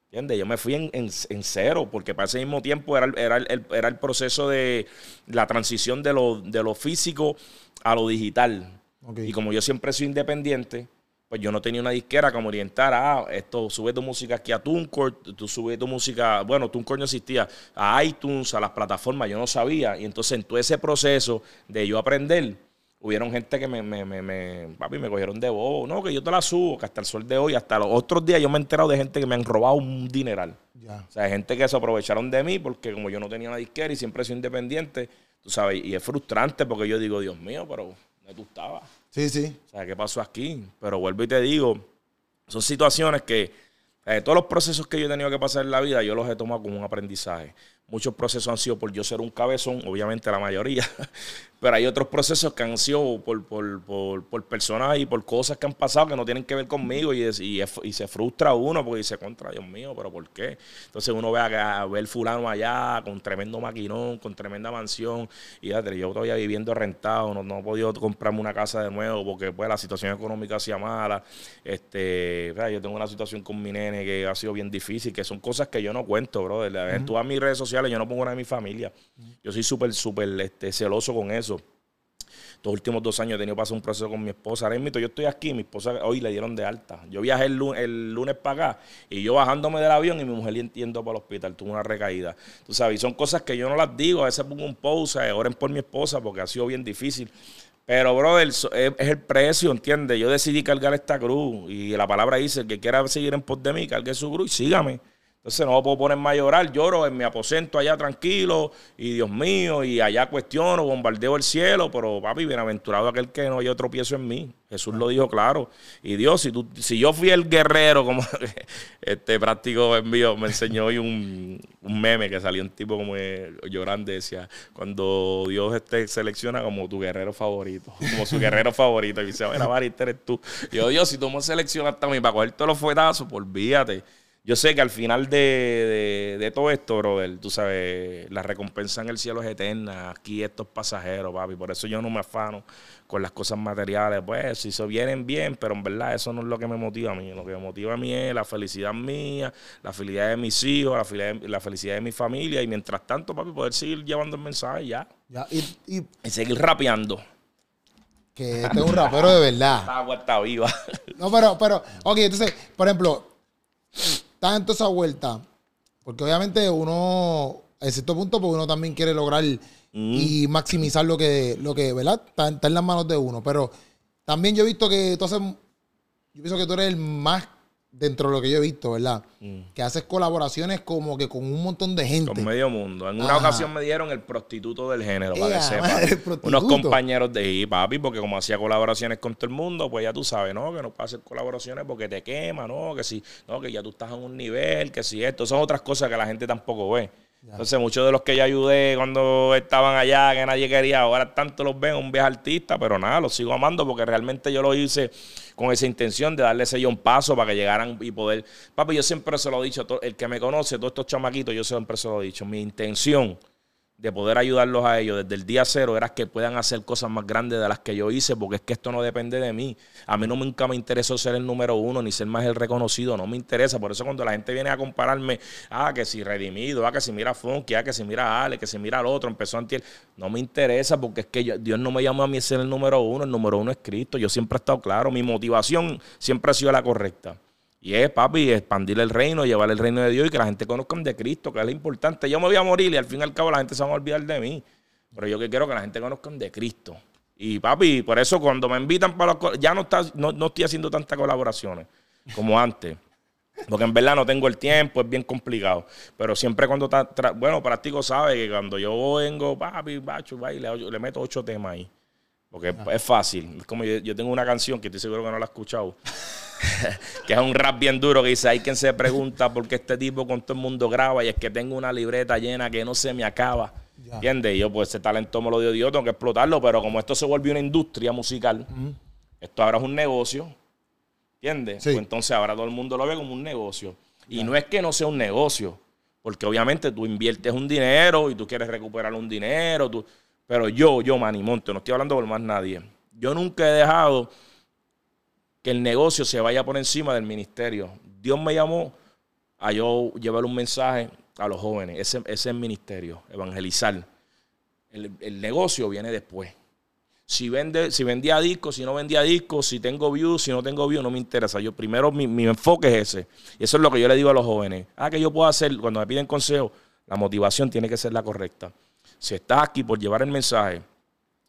¿Entiendes? Yo me fui en, en- en cero porque para ese mismo tiempo era, el- era, el, era el proceso de la transición de lo, de lo físico a lo digital. Y como yo siempre soy independiente, pues yo no tenía una disquera que me orientara, ah, esto, sube tu música aquí a TuneCore, tú sube tu música, bueno, TuneCore no existía, a iTunes, a las plataformas, yo no sabía. Y entonces en todo ese proceso de yo aprender, hubieron gente que me, me, me, me- papi, me cogieron de bobo, no, que yo te la subo, que hasta el sol de hoy, hasta los otros días yo me he enterado de gente que me han robado un dineral. O sea, gente que se aprovecharon de mí porque como yo no tenía una disquera y siempre soy independiente, tú sabes, y es frustrante porque yo digo, Dios mío, pero ¿dónde tú estabas? Sí, sí. O sea, ¿qué pasó aquí? Pero vuelvo y te digo, son situaciones que eh, todos los procesos que yo he tenido que pasar en la vida, yo los he tomado como un aprendizaje. Muchos procesos han sido por yo ser un cabezón, obviamente la mayoría, pero hay otros procesos que han sido por, por, por, por personas y por cosas que han pasado que no tienen que ver conmigo y, es- y, es- y se frustra uno porque dice, contra Dios mío, pero ¿por qué? Entonces uno ve a, a ver fulano allá con tremendo maquinón, con tremenda mansión y fíjate, yo todavía viviendo rentado, no, no he podido comprarme una casa de nuevo porque pues la situación económica hacía mala. Este, yo tengo una situación con mi nene que ha sido bien difícil, que son cosas que yo no cuento, bro. En todas mis redes sociales yo no pongo nada de mi familia. Yo soy súper, súper este, celoso con eso. Estos últimos dos años he tenido que pasar un proceso con mi esposa. Ahora mismo yo estoy aquí, mi esposa hoy le dieron de alta. Yo viajé el lunes, el para acá y yo bajándome del avión y mi mujer yendo para el hospital, tuvo una recaída. Tú sabes, son cosas que yo no las digo, a veces pongo un pause, eh, oren por mi esposa porque ha sido bien difícil. Pero, brother, es el precio, ¿entiendes? Yo decidí cargar esta cruz y la palabra dice, el que quiera seguir en pos de mí, cargue su cruz y sígame. Entonces no me puedo ponerme a llorar, lloro en mi aposento allá tranquilo y Dios mío, y allá cuestiono, bombardeo el cielo, pero papi, bienaventurado aquel que no haya tropiezo en mí. Jesús lo dijo claro. Y Dios, si, tú, si yo fui el guerrero, como este práctico envío, me enseñó hoy un, meme que salió un tipo como eh, llorando, decía, cuando Dios te selecciona como tu guerrero favorito, como su guerrero favorito, y dice, mira, Mari, este eres tú. Yo, Dios, si tú me seleccionas también para coger todos los fuetazos, pues olvídate. Yo sé que al final de, de- de todo esto, brother, tú sabes, la recompensa en el cielo es eterna. Aquí esto es pasajero, papi. Por eso yo no me afano con las cosas materiales. Pues, si se vienen bien, pero en verdad eso no es lo que me motiva a mí. Lo que me motiva a mí es la felicidad mía, la felicidad de mis hijos, la felicidad, la felicidad de mi familia. Y mientras tanto, papi, poder seguir llevando el mensaje ya. Ya. Y, y Y seguir rapeando. que este es un rapero de verdad. Agua está viva. No, pero, pero, ok, entonces, por ejemplo, está en toda esa vuelta, porque obviamente uno, a cierto punto, porque uno también quiere lograr y maximizar lo que, lo que, ¿verdad? Está, está en las manos de uno, pero también yo he visto que tú haces, yo pienso que tú eres el más dentro de lo que yo he visto, ¿verdad? Que haces colaboraciones como que con un montón de gente. Con medio mundo. En una Ajá. ocasión me dieron el prostituto del género, para Ea, que sepa. madre. Unos compañeros de ahí, papi, porque como hacía colaboraciones con todo el mundo, pues ya tú sabes, ¿no? Que no puedes hacer colaboraciones porque te quema, ¿no? Que si, no, que ya tú estás en un nivel, que si esto. Son otras cosas que la gente tampoco ve. Entonces, muchos de los que yo ayudé cuando estaban allá, que nadie quería, ahora tanto los ven, un viejo artista, pero nada, los sigo amando porque realmente yo lo hice con esa intención de darle ese un paso para que llegaran y poder. Papi, yo siempre se lo he dicho, el que me conoce, todos estos chamaquitos, yo siempre se lo he dicho. Mi intención de poder ayudarlos a ellos desde el día cero era que puedan hacer cosas más grandes de las que yo hice, porque es que esto no depende de mí. A mí no nunca me interesó ser el número uno ni ser más el reconocido, no me interesa. Por eso cuando la gente viene a compararme, ah, que si Redimido, ah, que si mira Funky, ah, que si mira Ale, que si mira al otro, empezó antier, no me interesa porque es que yo- Dios no me llamó a mí ser el número uno, el número uno es Cristo. Yo siempre he estado claro, mi motivación siempre ha sido la correcta. Y es, papi, expandir el reino, llevar el reino de Dios y que la gente conozca de Cristo, que es lo importante. Yo me voy a morir y al fin y al cabo la gente se va a olvidar de mí. Pero yo que quiero que la gente conozca de Cristo. Y papi, por eso cuando me invitan para los... Ya no, está, no, no estoy haciendo tantas colaboraciones como antes. Porque en verdad no tengo el tiempo, es bien complicado. Pero siempre cuando está... tra- Bueno, Práctico sabe que cuando yo vengo, papi, bacho, va y le, le meto ocho temas ahí. Porque es- es fácil. Es como yo, yo tengo una canción que estoy seguro que no la has escuchado. que es un rap bien duro que dice, hay quien se pregunta por qué este tipo con todo el mundo graba y es que tengo una libreta llena que no se me acaba. Ya. ¿Entiendes? Y yo pues ese talento me lo dio Dios, tengo que explotarlo, pero como esto se volvió una industria musical, esto ahora es un negocio, ¿Entiendes? Sí. Pues entonces ahora todo el mundo lo ve como un negocio. Y no es que no sea un negocio, porque obviamente tú inviertes un dinero y tú quieres recuperar un dinero, tú, pero yo, yo, Manny Monte, no estoy hablando por más nadie. Yo nunca he dejado que el negocio se vaya por encima del ministerio. Dios me llamó a yo llevar un mensaje a los jóvenes. Ese, es el ministerio, evangelizar. El, el negocio viene después. Si, vende, si vendía discos, si no vendía discos, si tengo views, si no tengo views, no me interesa. Yo primero mi, mi enfoque es ese. Y eso es lo que yo le digo a los jóvenes. Ah, que yo puedo hacer cuando me piden consejo, la motivación tiene que ser la correcta. Si estás aquí por llevar el mensaje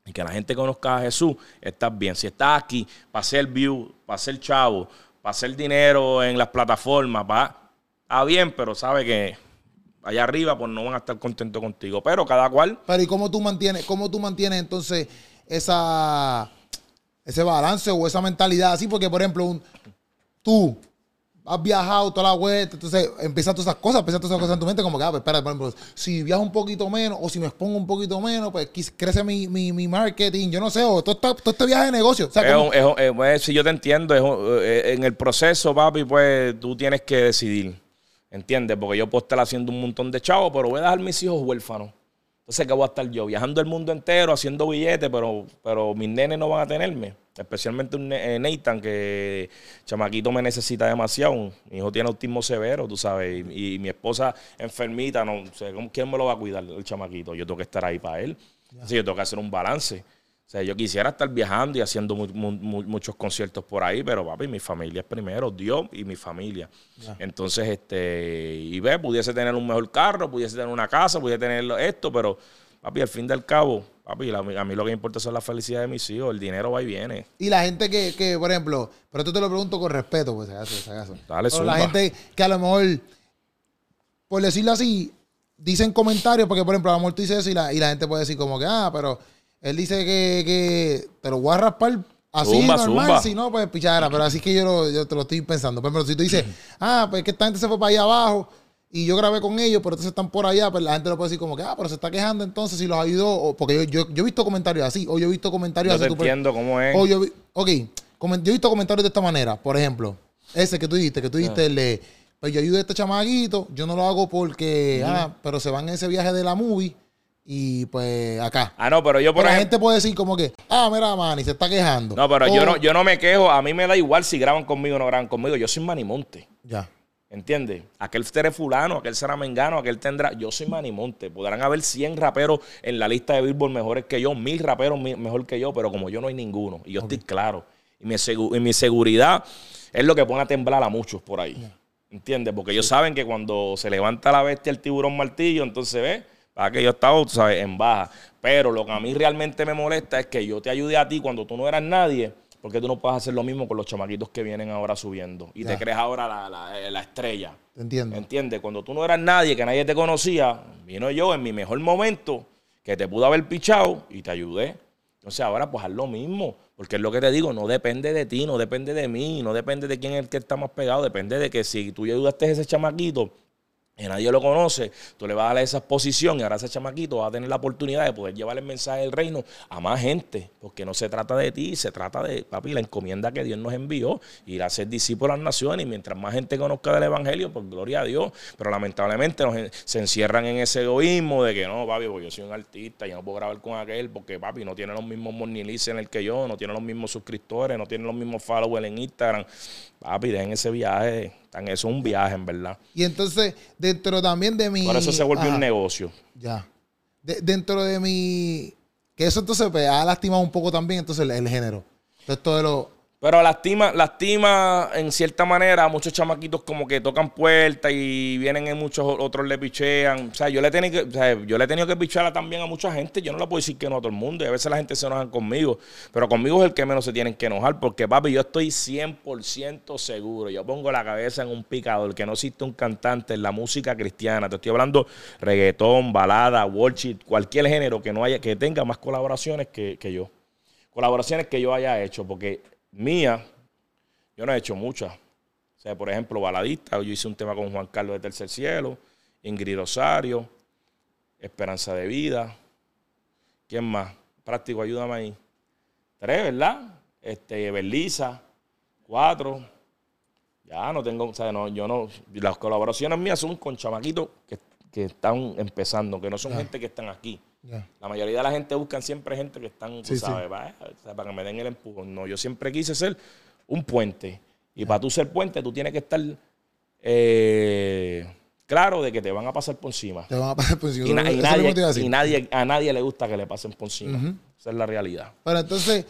y que la gente conozca a Jesús, estás bien. Si estás aquí para hacer view, para hacer chavo, para hacer dinero en las plataformas, para, está bien, pero sabe que allá arriba pues no van a estar contentos contigo. Pero cada cual Pero ¿y cómo tú mantienes, cómo tú mantienes entonces esa ese balance o esa mentalidad así? Porque, por ejemplo, un- tú has viajado toda la vuelta, entonces empiezas todas esas cosas, empiezas todas esas cosas en tu mente, como que, ah, pues espera, por ejemplo, si viajo un poquito menos o si me expongo un poquito menos, pues crece mi, mi, mi marketing, yo no sé, o todo, esta- todo este viaje de negocio. O sea, Es como- un- es un- eh, si yo te entiendo, es un- eh, en el proceso, papi, pues tú tienes que decidir. ¿Entiendes? Porque yo puedo estar haciendo un montón de chavos, pero voy a dejar mis hijos huérfanos. Entonces, ¿qué voy a estar yo? Viajando el mundo entero, haciendo billetes, pero, pero mis nenes no van a tenerme. Especialmente un eh, Nathan, que chamaquito me necesita demasiado. Mi hijo tiene autismo severo, tú sabes, y, y mi esposa enfermita, no sé, ¿cómo- ¿quién me lo va a cuidar el chamaquito? Yo tengo que estar ahí para él. Entonces, yo tengo que hacer un balance. O sea, yo quisiera estar viajando y haciendo mu- mu- mu- muchos conciertos por ahí, pero papi, mi familia es primero, Dios y mi familia. Entonces, este, y ve, pudiese tener un mejor carro, pudiese tener una casa, pudiese tener esto, pero papi, al fin del cabo, papi, la- a mí lo que importa son la felicidad de mis hijos, el dinero va y viene. Y la gente que, que, por ejemplo, pero esto te lo pregunto con respeto, pues, si acaso, si acaso. Dale, Pero la gente que a lo mejor, por decirlo así, dicen comentarios, porque por ejemplo, a lo mejor tú dices eso y la, y la gente puede decir como que, ah, pero él dice que, que te lo voy a raspar así Zumba, normal, zumba. si no, pues pichadera, pero así que yo, lo- yo te lo estoy pensando. Ejemplo, si tú dices, ah, pues que esta gente se fue para allá abajo y yo grabé con ellos, pero entonces están por allá, pues la gente lo puede decir como que, ah, pero se está quejando entonces si los ayudó, o, porque yo, yo, yo he visto comentarios así, o yo he visto comentarios Yo así. te tú, por- entiendo cómo es. o yo ok, yo he visto comentarios de esta manera. Por ejemplo, ese que tú dijiste, que tú dijiste, Ah. el de, pues yo ayudo a este chamaguito, yo no lo hago porque, ah, pero se van en ese viaje de la movie y pues acá. Ah, no, pero yo por Pero la gente puede decir como que, ah, mira, Manny, se está quejando. No, pero O- yo no, yo no me quejo, a mí me da igual si graban conmigo o no graban conmigo, yo soy Manimonte. Ya. ¿Entiendes? Aquel será fulano, aquel será mengano, aquel tendrá. Yo soy Manimonte. Podrán haber 100 raperos en la lista de Billboard mejores que yo, mil raperos mejor que yo, pero como yo no hay ninguno. Y yo estoy claro. Y mi, y mi seguridad es lo que pone a temblar a muchos por ahí. ¿Entiendes? Porque ellos saben que cuando se levanta la bestia el tiburón martillo, entonces ve, para que yo estaba, tú sabes, en baja. Pero lo que a mí realmente me molesta es que yo te ayude a ti cuando tú no eras nadie. Porque tú no puedes hacer lo mismo con los chamaquitos que vienen ahora subiendo. Y Ya. te crees ahora la, la- la estrella. Te entiendo. ¿Entiendes? Cuando tú no eras nadie, que nadie te conocía, vino yo en mi mejor momento, que te pudo haber pichado y te ayudé. Entonces ahora pues haz lo mismo, porque es lo que te digo, no depende de ti, no depende de mí, no depende de quién es el que está más pegado, depende de que si tú ayudaste a ese chamaquito y nadie lo conoce, tú le vas a dar esa exposición y ahora ese chamaquito va a tener la oportunidad de poder llevar el mensaje del reino a más gente, porque no se trata de ti, se trata de, papi, la encomienda que Dios nos envió, ir a ser discípulos a las naciones y mientras más gente conozca del evangelio, pues gloria a Dios, pero lamentablemente en- se encierran en ese egoísmo de que no, papi, porque yo soy un artista, yo no puedo grabar con aquel, porque papi no tiene los mismos money listeners que yo, no tiene los mismos suscriptores, no tiene los mismos followers en Instagram, papi, dejen ese viaje, tan eso es un viaje en verdad. Y entonces, dentro también de mi... Por eso se vuelve Ajá, un negocio. Ya. De- dentro de mi... Que eso entonces pues, ha lastimado un poco también entonces el, el género. Entonces todo lo... Pero lastima, lastima en cierta manera a muchos chamaquitos como que tocan puertas y vienen en muchos otros le pichean. O sea, yo le he tenido que, o sea, yo le he tenido que pichar también a mucha gente. Yo no le puedo decir que no a todo el mundo. Y a veces la gente se enoja conmigo. Pero conmigo es el que menos se tienen que enojar. Porque, papi, yo estoy 100% seguro. Yo pongo la cabeza en un picador. Que no existe un cantante en la música cristiana. Te estoy hablando reggaetón, balada, worship, cualquier género que no haya, que tenga más colaboraciones que, que yo colaboraciones que yo haya hecho, porque mía, yo no he hecho muchas. O sea, por ejemplo, baladista, yo hice un tema con Juan Carlos de Tercer Cielo, Ingrid Rosario, Esperanza de Vida. ¿Quién más? Práctico, ayúdame ahí. Tres, ¿verdad? Este, Berliza, cuatro. Ya no tengo, o sea, no, yo no, las colaboraciones mías son con chamaquitos que, que están empezando, que no son gente que están aquí. La mayoría de la gente buscan siempre gente que están, tú Sí, sí. sabes, sea, para que me den el empujón. No, yo siempre quise ser un puente. Y para tú ser puente, tú tienes que estar eh, claro de que te van a pasar por encima. Te van a pasar por encima. Y, na- nadie, a y nadie, a nadie le gusta que le pasen por encima. Esa es la realidad. Pero entonces,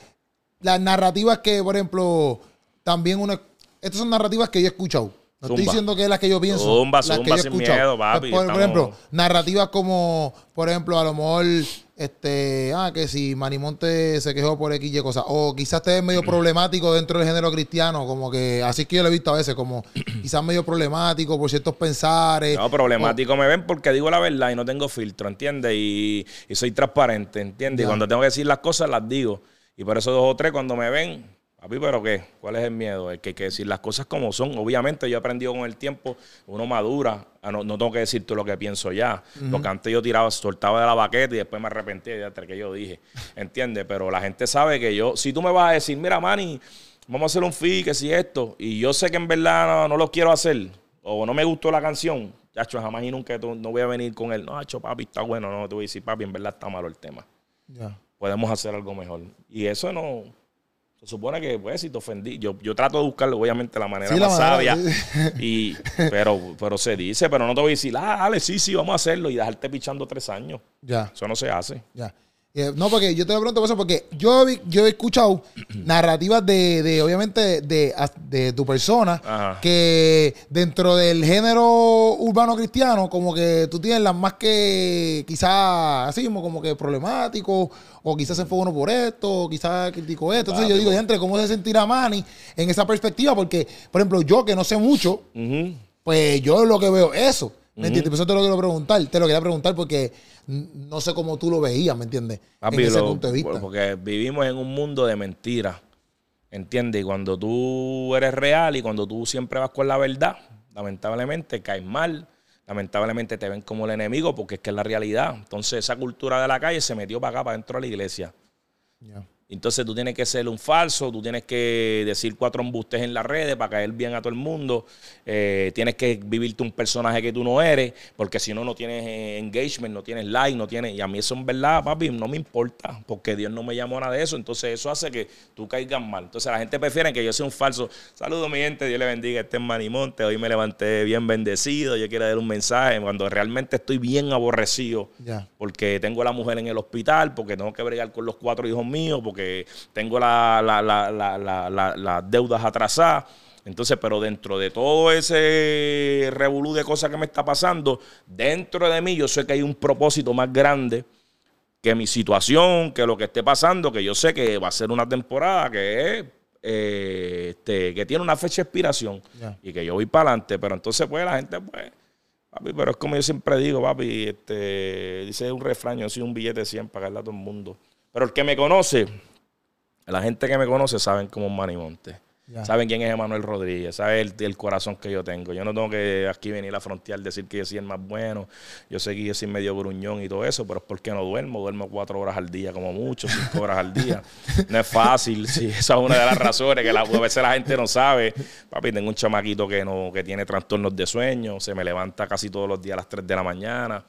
las narrativas que, por ejemplo, también uno. Estas son narrativas que yo he escuchado. No estoy diciendo que es las que yo pienso. Zumba, las que zumba yo he sin miedo, papi, Por, ejemplo, narrativas como, por ejemplo, a lo mejor, este, ah, que si Manimonte se quejó por X y cosas. O quizás te es medio problemático dentro del género cristiano, como que, así es que yo lo he visto a veces, como quizás medio problemático por ciertos pensares. No, problemático me ven porque digo la verdad y no tengo filtro, ¿entiendes? Y, y soy transparente, ¿entiendes? Y cuando tengo que decir las cosas, las digo. Y por eso dos o tres cuando me ven, papi, ¿pero qué? ¿Cuál es el miedo? Es que hay que decir las cosas como son. Obviamente yo he aprendido con el tiempo, uno madura, a no, no tengo que decir todo lo que pienso ya. Porque antes yo tiraba, soltaba de la baqueta y después me arrepentía de que yo dije, ¿entiendes? Pero la gente sabe que yo, si tú me vas a decir, mira, Manny, vamos a hacer un fee, que si esto, y yo sé que en verdad no, no lo quiero hacer, o no me gustó la canción, chacho, jamás y nunca no voy a venir con él, no, chacho, papi, está bueno, no, te voy a decir, papi, en verdad está malo el tema. Ya. Podemos hacer algo mejor. Y eso no. Se supone que, pues, si te ofendí, yo, yo trato de buscar, obviamente, la manera Sí, la más manera, sabia. sí. Y, pero, pero se dice, pero no te voy a decir, ah, dale, sí, sí, vamos a hacerlo y dejarte pichando tres años. Ya. Eso no se hace. Ya. Eh, no, porque yo te lo pregunto eso, porque yo, he- yo he escuchado narrativas de, de, obviamente, de, de tu persona, Ajá. que dentro del género urbano cristiano, como que tú tienes las más que quizás así como, como que problemático, o quizás se fue uno por esto, o quizás criticó esto. Entonces yo digo, entre ¿cómo se sentirá Manny en esa perspectiva? Porque, por ejemplo, yo que no sé mucho, pues yo lo que veo eso. ¿Me entiendes? Por eso te lo quiero preguntar. Te lo quería preguntar porque no sé cómo tú lo veías, ¿me entiendes? Papi, en ese lo- punto de vista. Porque vivimos en un mundo de mentiras. ¿Entiendes? Y cuando tú eres real y cuando tú siempre vas con la verdad, lamentablemente caes mal. Lamentablemente te ven como el enemigo porque es que es la realidad. Entonces esa cultura de la calle se metió para acá, para dentro de la iglesia. Entonces tú tienes que ser un falso, tú tienes que decir cuatro embustes en las redes para caer bien a todo el mundo. Eh, tienes que vivirte un personaje que tú no eres, porque si no, no tienes eh, engagement, no tienes like, no tienes. Y a mí eso en verdad, papi, no me importa, porque Dios no me llamó a nada de eso. Entonces eso hace que tú caigas mal. Entonces la gente prefiere que yo sea un falso. Saludos, mi gente, Dios le bendiga, este es Manimonte. Hoy me levanté bien bendecido, yo quiero dar un mensaje, cuando realmente estoy bien aborrecido porque tengo a la mujer en el hospital, porque tengo que bregar con los cuatro hijos míos, porque tengo la- la- la- la- las deudas atrasadas. Entonces, pero dentro de todo ese revolú de cosas que me está pasando, dentro de mí yo sé que hay un propósito más grande que mi situación, que lo que esté pasando, que yo sé que va a ser una temporada que es, eh, este, que tiene una fecha de expiración y que yo voy para adelante. Pero entonces, pues, la gente, pues, papi, pero es como yo siempre digo, papi, este, dice un refrán, yo soy un billete de 100 para darle a todo el mundo. Pero el que me conoce, la gente que me conoce saben cómo es Manny Monte. Saben quién es Emanuel Rodríguez, saben el, el corazón que yo tengo. Yo no tengo que aquí venir a frontear, decir que yo soy el más bueno. Yo sé que yo soy medio gruñón y todo eso, pero es porque no duermo. Duermo cuatro horas al día, como mucho, cinco horas al día. No es fácil, sí. Esa es una de las razones que la- a veces la gente no sabe. Papi, tengo un chamaquito que, no, que tiene trastornos de sueño, se me levanta casi todos los días a las 3 de la mañana.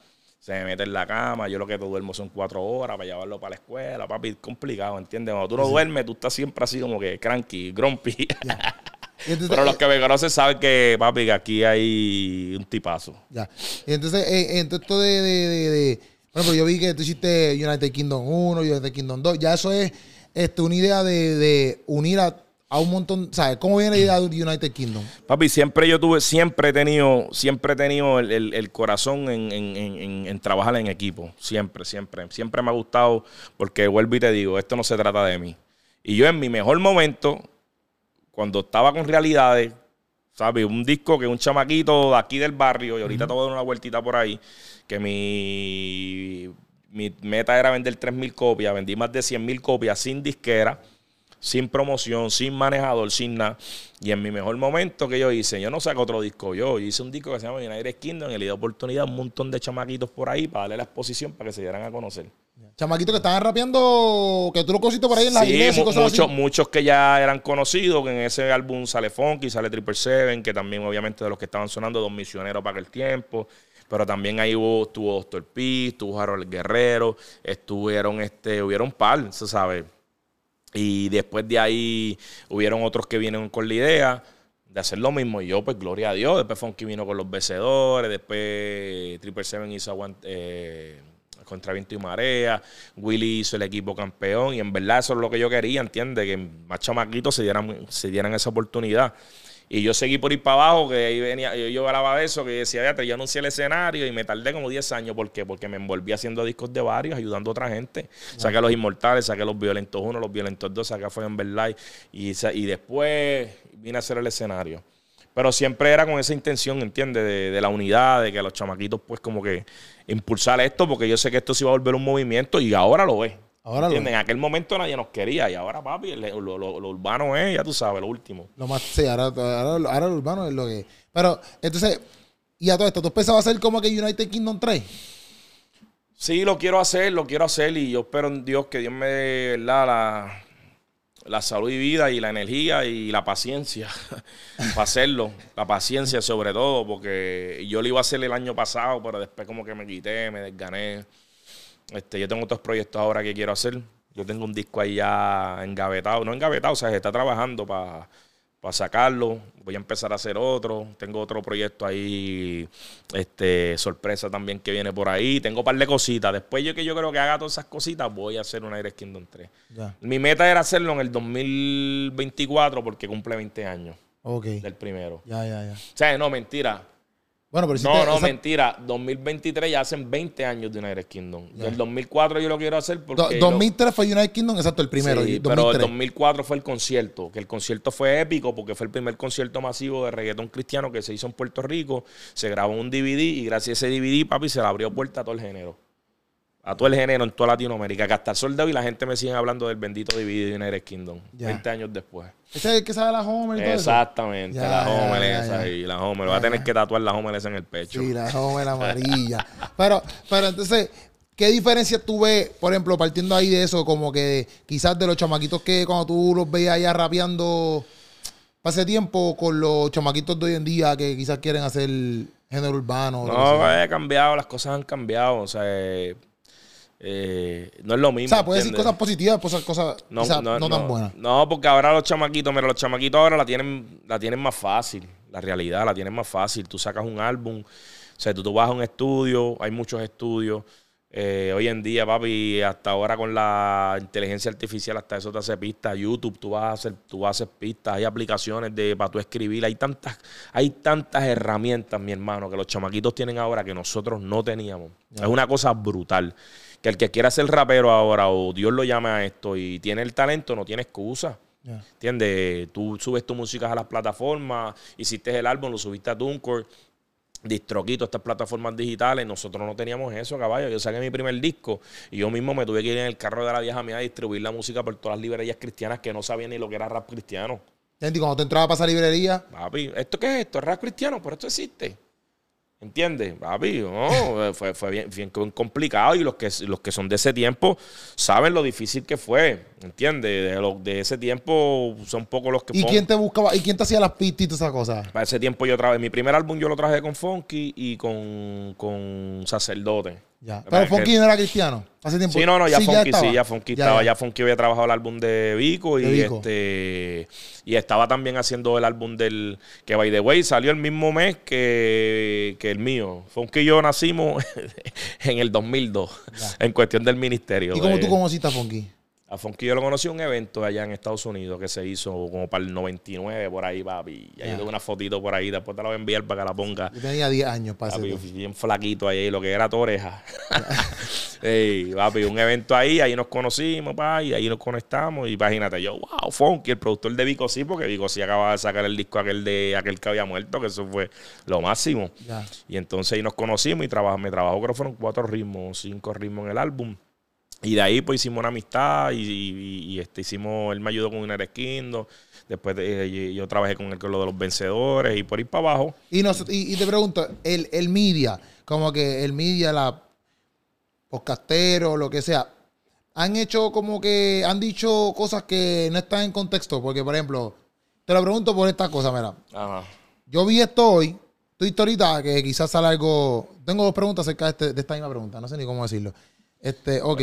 Se me mete en la cama, yo lo que duermo son cuatro horas para llevarlo para la escuela, papi, es complicado, ¿entiendes? Cuando tú no duermes, tú estás siempre así como que cranky, grumpy. Entonces, Pero los eh, que me conocen saben que, papi, que aquí hay un tipazo. Ya. Y entonces, eh, entonces esto de, de, de, de- Por ejemplo, yo vi que tú hiciste United Kingdom 1, United Kingdom 2. Ya eso es este, una idea de, de unir a, a un montón. ¿Sabes? ¿Cómo viene la idea de United Kingdom? Papi, siempre yo tuve, siempre he tenido, siempre he tenido el, el- el corazón en, en- en- en- trabajar en equipo. Siempre, siempre. Siempre me ha gustado, porque vuelvo y te digo, esto no se trata de mí. Y yo en mi mejor momento, cuando estaba con realidades, ¿sabes? Un disco que un chamaquito de aquí del barrio, y ahorita te voy a dar una vueltita por ahí, que mi, mi meta era vender 3.000 copias, vendí más de 100.000 copias sin disquera, sin promoción, sin manejador, sin nada. Y en mi mejor momento que yo hice, yo no saco otro disco yo, yo hice un disco que se llama United Kingdom y le di oportunidad a un montón de chamaquitos por ahí para darle la exposición para que se dieran a conocer. Chamaquitos que estaban rapeando, que tú lo cosiste por ahí en la Sí, iglesia y mu- cosas muchos, así. muchos que ya eran conocidos, que en ese álbum sale Funky, sale Triple Seven, que también obviamente de los que estaban sonando, Dos Misioneros para aquel tiempo. Pero también ahí hubo, estuvo Doctor P, estuvo Harold Guerrero, estuvieron, este, hubieron par, se sabe. Y después de ahí hubieron otros que vienen con la idea de hacer lo mismo. Y yo, pues, gloria a Dios. Después Funky vino con los vencedores. Después Triple Seven hizo aguante, eh, contra viento y marea. Willy hizo el equipo campeón. Y en verdad eso es lo que yo quería, ¿entiendes? Que más chamaquitos se dieran, se dieran esa oportunidad. Y yo seguí por ir para abajo, que ahí venía, yo, yo grababa eso, que decía, fíjate, yo anuncié el escenario y me tardé como 10 años. ¿Por qué? Porque me envolví haciendo discos de varios, ayudando a otra gente. Saqué a los Inmortales, saqué a los Violentos 1, los Violentos 2, saqué a Fue en Live y, y después vine a hacer el escenario. Pero siempre era con esa intención, ¿entiendes? De, de la unidad, de que los chamaquitos, pues, como que impulsar esto, porque yo sé que esto se iba a volver un movimiento y ahora lo es. Ahora lo ¿Entiendes? En aquel momento nadie nos quería y ahora, papi, lo, lo- lo urbano es, ya tú sabes, lo último. Lo más, sí, ahora, ahora, ahora lo urbano es lo que. Pero, entonces, y a todo esto, ¿tú pensabas hacer como que United Kingdom 3? Sí, lo quiero hacer, lo quiero hacer y yo espero en Dios que Dios me dé ¿verdad? la, la salud y vida y la energía y la paciencia para hacerlo. La paciencia sobre todo, porque yo lo iba a hacer el año pasado, pero después como que me quité, me desgané. Este, yo tengo otros proyectos ahora que quiero hacer. Yo tengo un disco ahí ya engavetado, no engavetado, o sea, se está trabajando para sacarlo. Voy a empezar a hacer otro. Tengo otro proyecto ahí, este, sorpresa también que viene por ahí. Tengo un par de cositas. Después yo que yo creo que haga todas esas cositas, voy a hacer una Direct Kingdom 3. Ya. Mi meta era hacerlo en el 2024 porque cumple 20 años Ok. del primero. Ya, ya, ya. O sea, no, mentira. Bueno, pero No, hiciste no, esa- mentira. 2023 ya hacen 20 años de United Kingdom. Ya. El 2004 yo lo quiero hacer porque... Do- lo- 2003 fue United Kingdom, exacto, el primero. Sí, y pero el 2003. 2004 fue el concierto, que el concierto fue épico porque fue el primer concierto masivo de reggaetón cristiano que se hizo en Puerto Rico. Se grabó un DVD y gracias a ese DVD, papi, se le abrió puerta a todo el género. A todo el género en toda Latinoamérica. Que hasta el sol de hoy la gente me sigue hablando del bendito DVD de United Kingdom. Ya. 20 años después. Ese es el que sabe la Homer y todo. Exactamente, Ya, la Homer esa y la Homer. Ya, a tener que tatuar la Homer esa en el pecho. Sí, la Homer amarilla. pero, pero entonces, ¿qué diferencia tú ves, por ejemplo, partiendo ahí de eso, como que quizás de los chamaquitos que cuando tú los veías allá rapeando hace tiempo con los chamaquitos de hoy en día que quizás quieren hacer género urbano? No, sea? ha cambiado, las cosas han cambiado. O sea, eh, eh, no es lo mismo. o sea, puedes decir cosas positivas, cosas, cosas no, tan buenas. No, porque ahora los chamaquitos, mira, los chamaquitos ahora la tienen, la tienen más fácil. La realidad la tienen más fácil. Tú sacas un álbum, o sea, tú, tú vas a un estudio, hay muchos estudios. Eh, hoy en día, papi, hasta ahora con la inteligencia artificial, hasta eso te hace pistas. YouTube, tú vas a hacer, tú vas a hacer pistas, hay aplicaciones de para tú escribir, hay tantas, hay tantas herramientas, mi hermano, que los chamaquitos tienen ahora que nosotros no teníamos. Ya. Es una cosa brutal. Que el que quiera ser rapero ahora, o Dios lo llame a esto, y tiene el talento, no tiene excusa. Ya. ¿Entiendes? Tú subes tu música a las plataformas, hiciste el álbum, lo subiste a Tuncor, Distroquito, estas plataformas digitales. Nosotros no teníamos eso, caballo. Yo saqué mi primer disco y yo mismo me tuve que ir en el carro de la vieja mía a distribuir la música por todas las librerías cristianas que no sabían ni lo que era rap cristiano. Gente, y cuando te entraba para esa librería, Papi, ¿esto qué es esto? ¿Es rap cristiano? Pero esto existe. ¿Entiendes? Papi, no, fue, fue bien, bien complicado y los que, los que son de ese tiempo saben lo difícil que fue. ¿Entiendes? De, lo- de ese tiempo son pocos los que ¿y pon- quién te buscaba? ¿Y quién te hacía las pistas y todas esas cosas? Para ese tiempo yo traje, mi primer álbum yo lo traje con Funky y con, con Sacerdote. Ya. Que- Pero Funky no era cristiano. Hace tiempo. Sí, no, no, ya Funky, estaba. sí, ya Funky Ya, estaba, ya. ya Funky había trabajado el álbum de Vico y De Vico. este y estaba también haciendo el álbum del que by the way salió el mismo mes que, que el mío. Funky y yo nacimos en el 2002 Ya. en cuestión del ministerio. ¿Y cómo tú conociste a Funky? A Funky yo lo conocí en un evento allá en Estados Unidos que se hizo como para el 99 por ahí, papi. Y ahí tengo una fotito por ahí, después te la voy a enviar para que la ponga. Yo tenía 10 años para Papi, bien flaquito ahí, lo que era tu oreja. Ey, papi, un evento ahí, ahí nos conocimos, pa, y ahí nos conectamos. Y imagínate, yo, wow, Funky, el productor de Vico sí, porque Vico sí acaba de sacar el disco aquel de aquel que había muerto, que eso fue lo máximo. Ya. Y entonces ahí nos conocimos y trabajamos, me trabajó, creo que fueron cuatro ritmos, cinco ritmos en el álbum. Y de ahí pues hicimos una amistad y, y- y, este, hicimos, él me ayudó con un Kingdom. Después de- y- yo trabajé con él con lo de los vencedores y por ir para abajo. Y, nos- y, y te pregunto, el, el media, como que el media, la podcasteros, lo que sea, han hecho como que han dicho cosas que no están en contexto. Porque, por ejemplo, te lo pregunto por esta cosa, mira. Ajá. Yo vi esto hoy, tu historita, que quizás sale algo. Tengo dos preguntas acerca de, este- de esta misma pregunta, no sé ni cómo decirlo. Este, ok.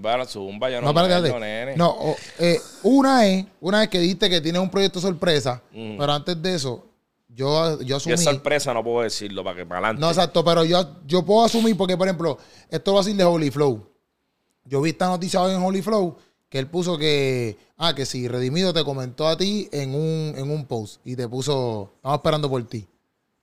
Bala, zumba, yo no, No, nene. No, eh, una es, una es que dijiste que tienes un proyecto sorpresa, Mm. pero antes de eso, yo, yo asumí. es sorpresa, no puedo decirlo para que para adelante. No, exacto, pero yo, yo puedo asumir, porque por ejemplo, esto va a ser de Holy Flow. Yo vi esta noticia hoy en Holy Flow que él puso que, ah, que si Redimido te comentó a ti en un, en un post y te puso, estamos esperando por ti.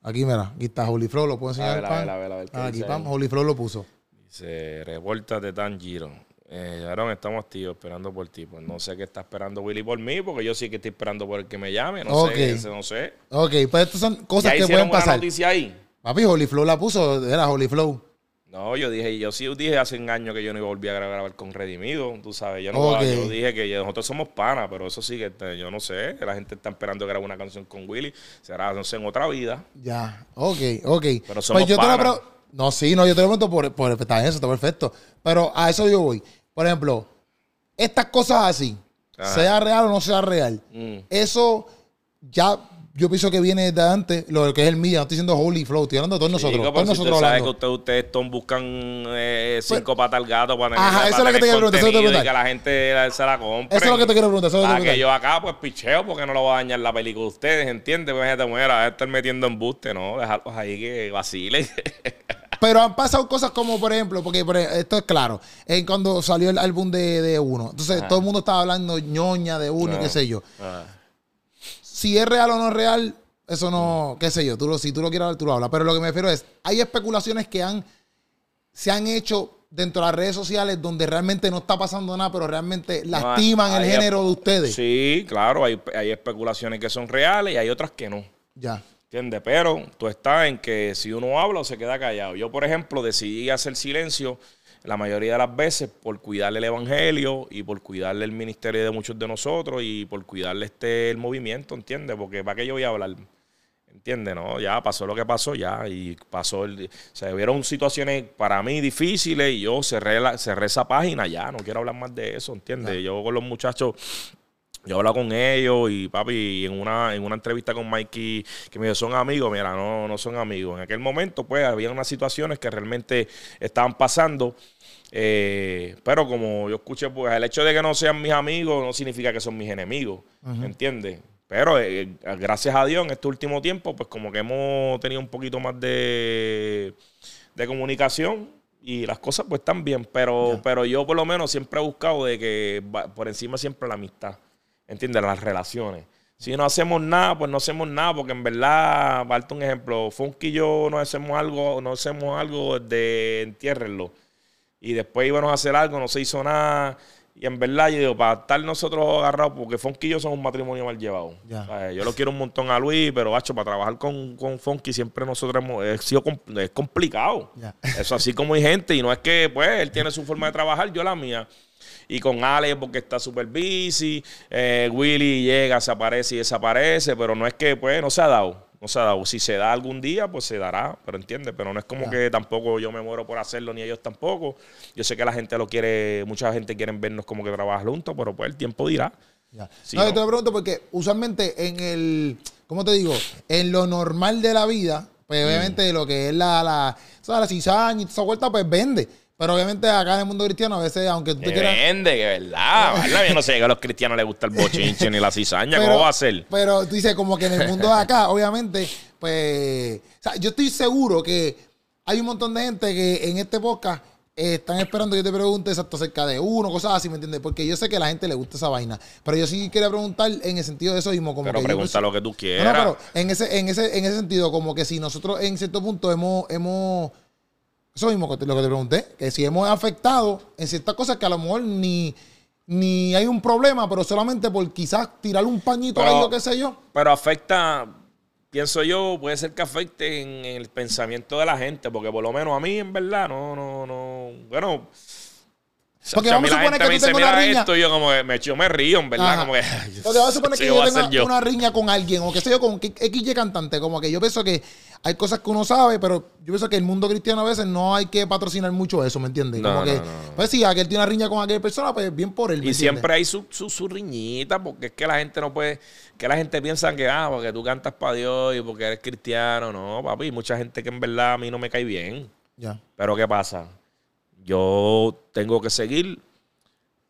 Aquí, mira, aquí está Holy Flow, lo puedo enseñar. A ver, a ver, a ver, a ver, ¿qué Ah, aquí, pam? Holy Flow lo puso. Dice, repórtate tan giro. Eh, Aaron, estamos activos esperando por ti. Pues no sé qué está esperando Willy por mí, porque yo sí que estoy esperando por el que me llame. No sé, no sé. Ok, pues estas son ¿Ya cosas que pueden pasar. noticia ahí? Papi, Holy Flow la puso, era Holy Flow. No, yo dije, yo sí dije hace un año que yo no iba a volver a grabar con Redimido, tú sabes. Yo, no Ok. yo dije que nosotros somos panas, pero eso sí que yo no sé. que La gente está esperando grabar una canción con Willy. Será, no sé, en otra vida. Ya, ok, ok. Pero somos pues yo te lo panas. No, sí, no, yo te lo pregunto por, por está bien, eso está perfecto. Pero a eso yo voy. Por ejemplo, estas cosas así, Ajá. sea real o no sea real, Mm. eso ya yo pienso que viene de antes, lo que es el media, no estoy diciendo Holy Flow, estoy hablando de todos nosotros. Todos si nosotros sabe que hablando. ustedes, ustedes buscan eh, cinco patas al gato para Ajá, para eso es lo que te quiero preguntar, eso es lo que te quiero que la gente se la compre. Eso es lo que te quiero preguntar, eso es lo que preguntar. yo acá, pues picheo, porque no lo voy a dañar la película de ustedes, ¿entiendes? Pues gente muera, a estar metiendo embuste, ¿no? Dejarlos ahí que vacilen. Pero han pasado cosas como, por ejemplo, porque por ejemplo, esto es claro, en cuando salió el álbum de, de Uno. Entonces, todo el mundo estaba hablando ñoña de Uno qué sé yo. Si es real o no es real, eso no, qué sé yo, tú lo, si tú lo quieres hablar, tú lo hablas. Pero lo que me refiero es, hay especulaciones que han, se han hecho dentro de las redes sociales donde realmente no está pasando nada, pero realmente lastiman el género de ustedes. Sí, claro, hay, hay especulaciones que son reales y hay otras que no. Ya. ¿Entiendes? Pero tú estás en que si uno habla o se queda callado. Yo, por ejemplo, decidí hacer silencio la mayoría de las veces por cuidarle el evangelio y por cuidarle el ministerio de muchos de nosotros y por cuidarle este el movimiento, ¿entiendes? Porque ¿para qué yo voy a hablar? ¿Entiendes? No, ya pasó lo que pasó, ya. Y pasó el. Se hubieron situaciones para mí difíciles y yo cerré, la, cerré esa página ya. No quiero hablar más de eso, ¿entiendes? Yo con los muchachos. Yo hablo con ellos y papi, en una, en una entrevista con Mikey, que me dijo, son amigos, mira, no, no son amigos. En aquel momento, pues, había unas situaciones que realmente estaban pasando. eh, pero como yo escuché, pues, el hecho de que no sean mis amigos no significa que son mis enemigos, ¿entiendes? Pero eh, gracias a Dios en este último tiempo, pues como que hemos tenido un poquito más de, de comunicación y las cosas pues están bien. Pero, pero yo por lo menos siempre he buscado de que por encima siempre la amistad, ¿entiendes? Las relaciones. Si no hacemos nada, pues no hacemos nada, porque en verdad, falta un ejemplo, Funky y yo no hacemos algo, no hacemos algo de entiérrenlo. Y después íbamos a hacer algo, no se hizo nada. Y en verdad, yo digo, para estar nosotros agarrados, porque Funky y yo somos un matrimonio mal llevado. O sea, yo lo quiero un montón a Luis, pero, bacho, para trabajar con, con Funky siempre nosotros hemos, es, sido es complicado. Ya. Eso así como hay gente, y no es que, pues, él tiene su forma de trabajar, yo la mía. Y con Ale, porque está súper busy. eh, Willy llega, se aparece y desaparece, pero no es que, pues, no se ha dado. No se ha dado. Si se da algún día, pues se dará, pero entiende. Pero no es como que tampoco yo me muero por hacerlo, ni ellos tampoco. Yo sé que la gente lo quiere, mucha gente quiere vernos como que trabajar juntos, pero pues el tiempo dirá. Ya. Sí, no, yo te lo pregunto porque usualmente en el, ¿cómo te digo? En lo normal de la vida, Mm. pues obviamente lo que es la, la, ¿sabes? la cizaña y toda esa vuelta, pues vende. Pero obviamente acá en el mundo cristiano, a veces, aunque tú te Que quieras... vende, que verdad. ¿verdad? Yo no sé que a los cristianos les gusta el bochinche ni la cizaña. ¿Cómo va a ser? Pero tú dices, como que en el mundo de acá, obviamente, pues. O sea, yo estoy seguro que hay un montón de gente que en este podcast eh, están esperando que yo te pregunte exacto acerca de uno, cosas así, ¿me entiendes? Porque yo sé que a la gente le gusta esa vaina. Pero yo sí quería preguntar en el sentido de eso mismo. Como Pero que yo pregunta lo que tú No, quieras. no, pero en ese, en ese, en ese sentido, como que si nosotros en cierto punto hemos, hemos eso mismo que te- lo que te pregunté, que si hemos afectado en ciertas cosas que a lo mejor ni, ni hay un problema, pero solamente por quizás tirar un pañito Pero- ahí, que sé yo. Pero afecta, pienso yo, puede ser que afecte en el pensamiento de la gente, porque por lo menos a mí, en verdad, no, no, no. Bueno, Porque vamos mí a suponer que me tú tengas una riña. esto, yo como que me, yo me río, en verdad, Ajá. como que... Porque vamos a suponer que yo tenga yo. una riña con alguien, o qué sé yo, con XY cantante. Como que yo pienso que hay cosas que uno sabe, pero yo pienso que el mundo cristiano a veces no hay que patrocinar mucho eso, ¿me entiendes? No, como no, que, no. pues si aquel tiene una riña con aquella persona, pues bien por él. ¿me Y entiendes? siempre hay su, su, su riñita, porque es que la gente no puede, que la gente piensa que, ah, porque tú cantas para Dios y porque eres cristiano. No, papi, mucha gente que en verdad a mí no me cae bien. Ya. Pero ¿qué pasa? Yo tengo que seguir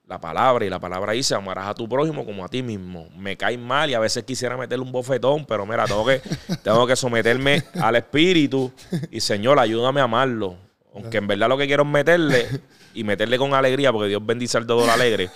la palabra y la palabra dice, amarás a tu prójimo como a ti mismo. Me cae mal y a veces quisiera meterle un bofetón, pero mira, tengo que, tengo que someterme al espíritu y Señor, ayúdame a amarlo. Aunque en verdad lo que quiero es meterle y meterle con alegría, porque Dios bendice al todo alegre.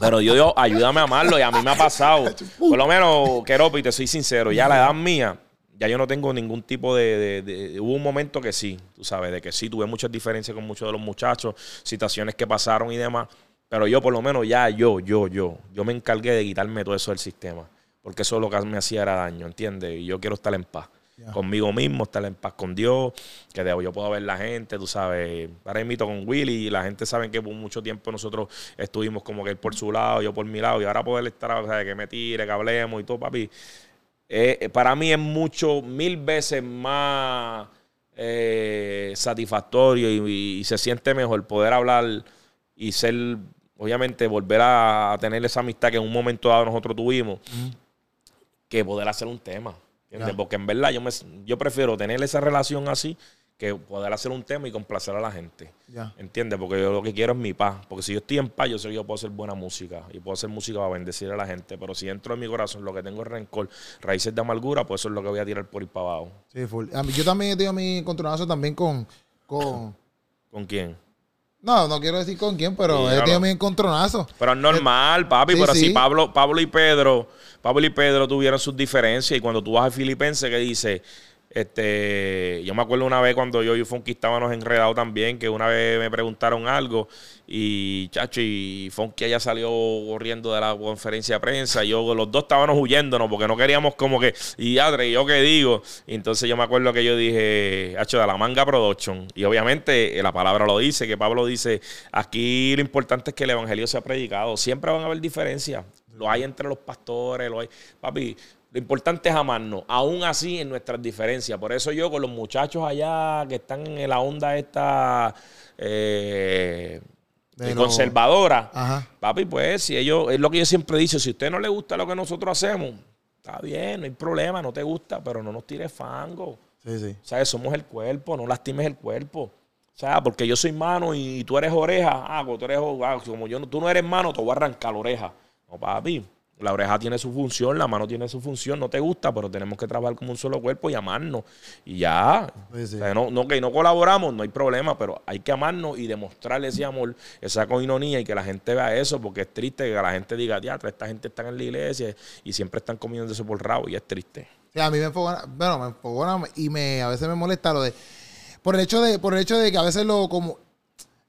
Pero Dios, Dios, ayúdame a amarlo y a mí me ha pasado. Por lo menos, Keropi, te soy sincero, ya a la edad mía, ya yo no tengo ningún tipo de, de- de- Hubo un momento que sí, tú sabes, de que sí, tuve muchas diferencias con muchos de los muchachos, situaciones que pasaron y demás. Pero yo, por lo menos, ya yo, yo, yo, yo me encargué de quitarme todo eso del sistema. Porque eso lo que me hacía era daño, ¿entiendes? Y yo quiero estar en paz. Conmigo mismo, estar en paz con Dios, que de- yo puedo ver la gente, tú sabes. Ahora invito con Willy y la gente sabe que por mucho tiempo nosotros estuvimos como que él por su lado, yo por mi lado, y ahora poder estar, o sea, que me tire, que hablemos y todo, papi. Eh, eh, para mí es mucho, mil veces más eh, satisfactorio y, y se siente mejor poder hablar y ser, obviamente, volver a, tener esa amistad que en un momento dado nosotros tuvimos, que poder hacer un tema. Porque en verdad yo, me, yo prefiero tener esa relación así que poder hacer un tema y complacer a la gente. ¿Entiendes? Porque yo lo que quiero es mi paz. Porque si yo estoy en paz, yo sé que yo puedo hacer buena música. Y puedo hacer música para bendecir a la gente. Pero si dentro de mi corazón lo que tengo es rencor, raíces de amargura, pues eso es lo que voy a tirar por ir para abajo. Sí, full. A mí- yo también he tenido mi encontronazo también con, con... ¿Con quién? No, no quiero decir con quién, pero he Dígalo. tenido mi encontronazo. Pero es normal, papi. sí, pero sí. si Pablo, Pablo y Pedro, Pablo y Pedro tuvieron sus diferencias. Y cuando tú vas a Filipense que dice, este, yo me acuerdo una vez cuando yo y Funky estábamos enredados también, que una vez me preguntaron algo y chacho, y Funky allá salió corriendo de la conferencia de prensa. Yo, los dos estábamos huyéndonos porque no queríamos como que, y Adre, ¿y ¿yo qué digo? Entonces yo me acuerdo que yo dije, hacho, de la manga production. Y obviamente eh, la palabra lo dice, que Pablo dice, aquí lo importante es que el evangelio sea predicado. Siempre van a haber diferencias. Lo hay entre los pastores, lo hay. Papi, lo importante es amarnos, aún así en nuestras diferencias. Por eso yo con los muchachos allá que están en la onda esta eh, De conservadora, Ajá. papi, pues si ellos, es lo que yo siempre dicho, si a usted no le gusta lo que nosotros hacemos, está bien, no hay problema, no te gusta, pero no nos tires fango. Sí, sí. O sea, somos el cuerpo, no lastimes el cuerpo. O sea, porque yo soy mano y tú eres oreja. Ah, como tú eres, ah, como yo no, tú no eres mano, te voy a arrancar la oreja. No, papi. La oreja tiene su función, la mano tiene su función. No te gusta, pero tenemos que trabajar como un solo cuerpo y amarnos. Y ya. Sí, sí. O sea, no, no, que no colaboramos, no hay problema, pero hay que amarnos y demostrarle ese amor, esa coinonía y que la gente vea eso, porque es triste que la gente diga, teatro, esta gente está en la iglesia y siempre están comiendo eso por rabo y es triste. Sí, a mí me enfogona, bueno, me enfogona y me, a veces me molesta lo de, por el hecho de, por el hecho de que a veces lo, como,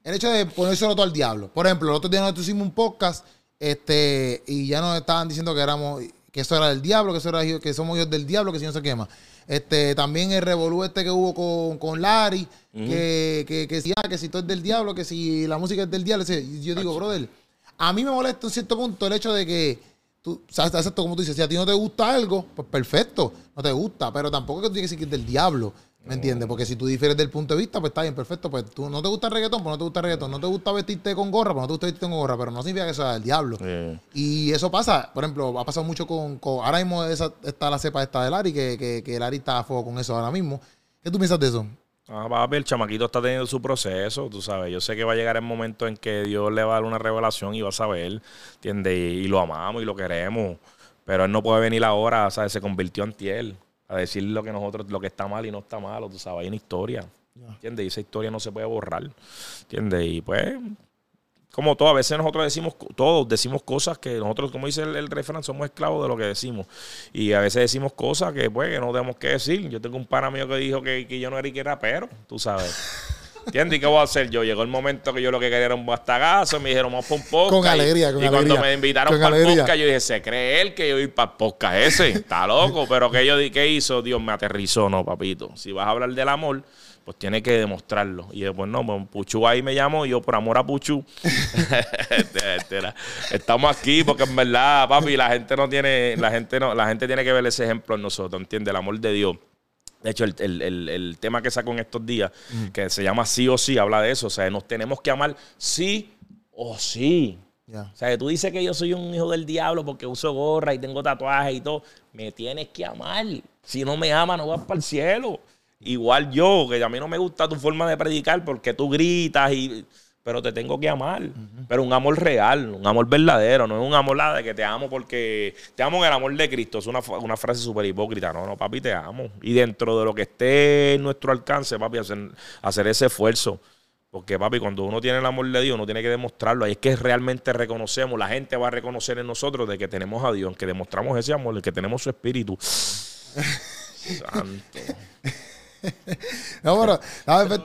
el hecho de ponérselo todo al diablo. Por ejemplo, el otro día nosotros hicimos un podcast, este, y ya nos estaban diciendo que éramos, que eso era del diablo, que eso era, que somos hijos del diablo, que si no se quema. Este, también el revolú este que hubo con, con Larry, que, que, que si, ah, que si todo es del diablo, que si la música es del diablo. yo digo, brother, a mí me molesta en cierto punto el hecho de que tú, sabes, exacto como tú dices, si a ti no te gusta algo, pues perfecto, no te gusta, pero tampoco es que tú tienes que decir que es del diablo, ¿me entiendes? Porque si tú difieres del punto de vista, pues está bien, perfecto, pues tú no te gusta el reggaetón, pues no te gusta el reggaetón, no te gusta vestirte con gorra, pues no te gusta vestirte con gorra, pero no significa que sea del diablo. Y eso pasa, por ejemplo, ha pasado mucho con, con- ahora mismo esa- está la cepa esta de Lari, que, que, que Lari está a fuego con eso ahora mismo. ¿Qué tú piensas de eso? Ah, papi, el chamaquito está teniendo su proceso, tú sabes. Yo sé que va a llegar el momento en que Dios le va a dar una revelación y va a saber, ¿entiendes? Y, y lo amamos y lo queremos. Pero él no puede venir ahora, ¿sabes? Se convirtió en tiel a decir lo que nosotros, lo que está mal y no está malo, tú sabes. Hay una historia, ¿entiendes? Y esa historia no se puede borrar, ¿entiendes? Y pues, como todo, a veces nosotros decimos, todos decimos cosas que nosotros, como dice el, el refrán, somos esclavos de lo que decimos. Y a veces decimos cosas que, pues, que no tenemos que decir. Yo tengo un pana mío que dijo que, que yo no era y que rapero, tú sabes. ¿Entiendes? ¿Y qué voy a hacer yo? Llegó el momento que yo lo que quería era un bastagazo, me dijeron, vamos para un podcast. Con Y- alegría, con Y cuando alegría. me invitaron Con para el alegría. podcast, yo dije, ¿se cree él que yo voy para el podcast ese? Está loco. Pero que yo ¿qué hizo? Dios me aterrizó, no, papito. Si vas a hablar del amor, pues tiene que demostrarlo. Y después no, pues Puchu ahí me llamó y yo por amor a Puchu. Este, este estamos aquí porque en verdad, papi, la gente no tiene, la gente no, la gente tiene que ver ese ejemplo en nosotros, ¿entiendes? El amor de Dios. De hecho, el, tema que saco en estos días, que se llama sí o sí, habla de eso. O sea, nos tenemos que amar sí o sí. O sea, tú dices que yo soy un hijo del diablo porque uso gorra y tengo tatuajes y todo. Me tienes que amar. Si no me amas, no vas para el cielo. Igual yo, que a mí no me gusta tu forma de predicar porque tú gritas y... Pero te tengo que amar. Pero un amor real, un amor verdadero. No es un amor de que te amo porque... Te amo en el amor de Cristo. Es una, frase súper hipócrita. No, no, papi, te amo. Y dentro de lo que esté en nuestro alcance, papi, hacer, hacer ese esfuerzo. Porque, papi, cuando uno tiene el amor de Dios, uno tiene que demostrarlo. Ahí es que realmente reconocemos, la gente va a reconocer en nosotros de que tenemos a Dios, que demostramos ese amor, de que tenemos su espíritu. Santo. no, pero.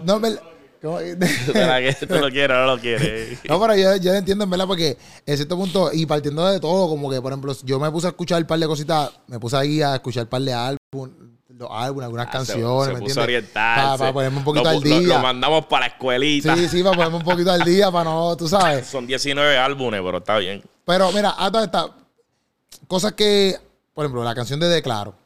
No, no me, que tú lo quieres no lo quieres. no, pero yo, yo entiendo, en verdad, porque en cierto punto, y partiendo de todo, como que, por ejemplo, yo me puse a escuchar un par de cositas, me puse ahí a escuchar un par de álbumes, los álbumes, algunas ah, canciones. Se, se orientar. Para, ponerme un poquito al día. Lo, mandamos para la escuelita. Sí, sí, para ponerme un poquito al día, para no, tú sabes. Son 19 álbumes, pero está bien. Pero mira, a todas estas cosas que, por ejemplo, la canción de Declaro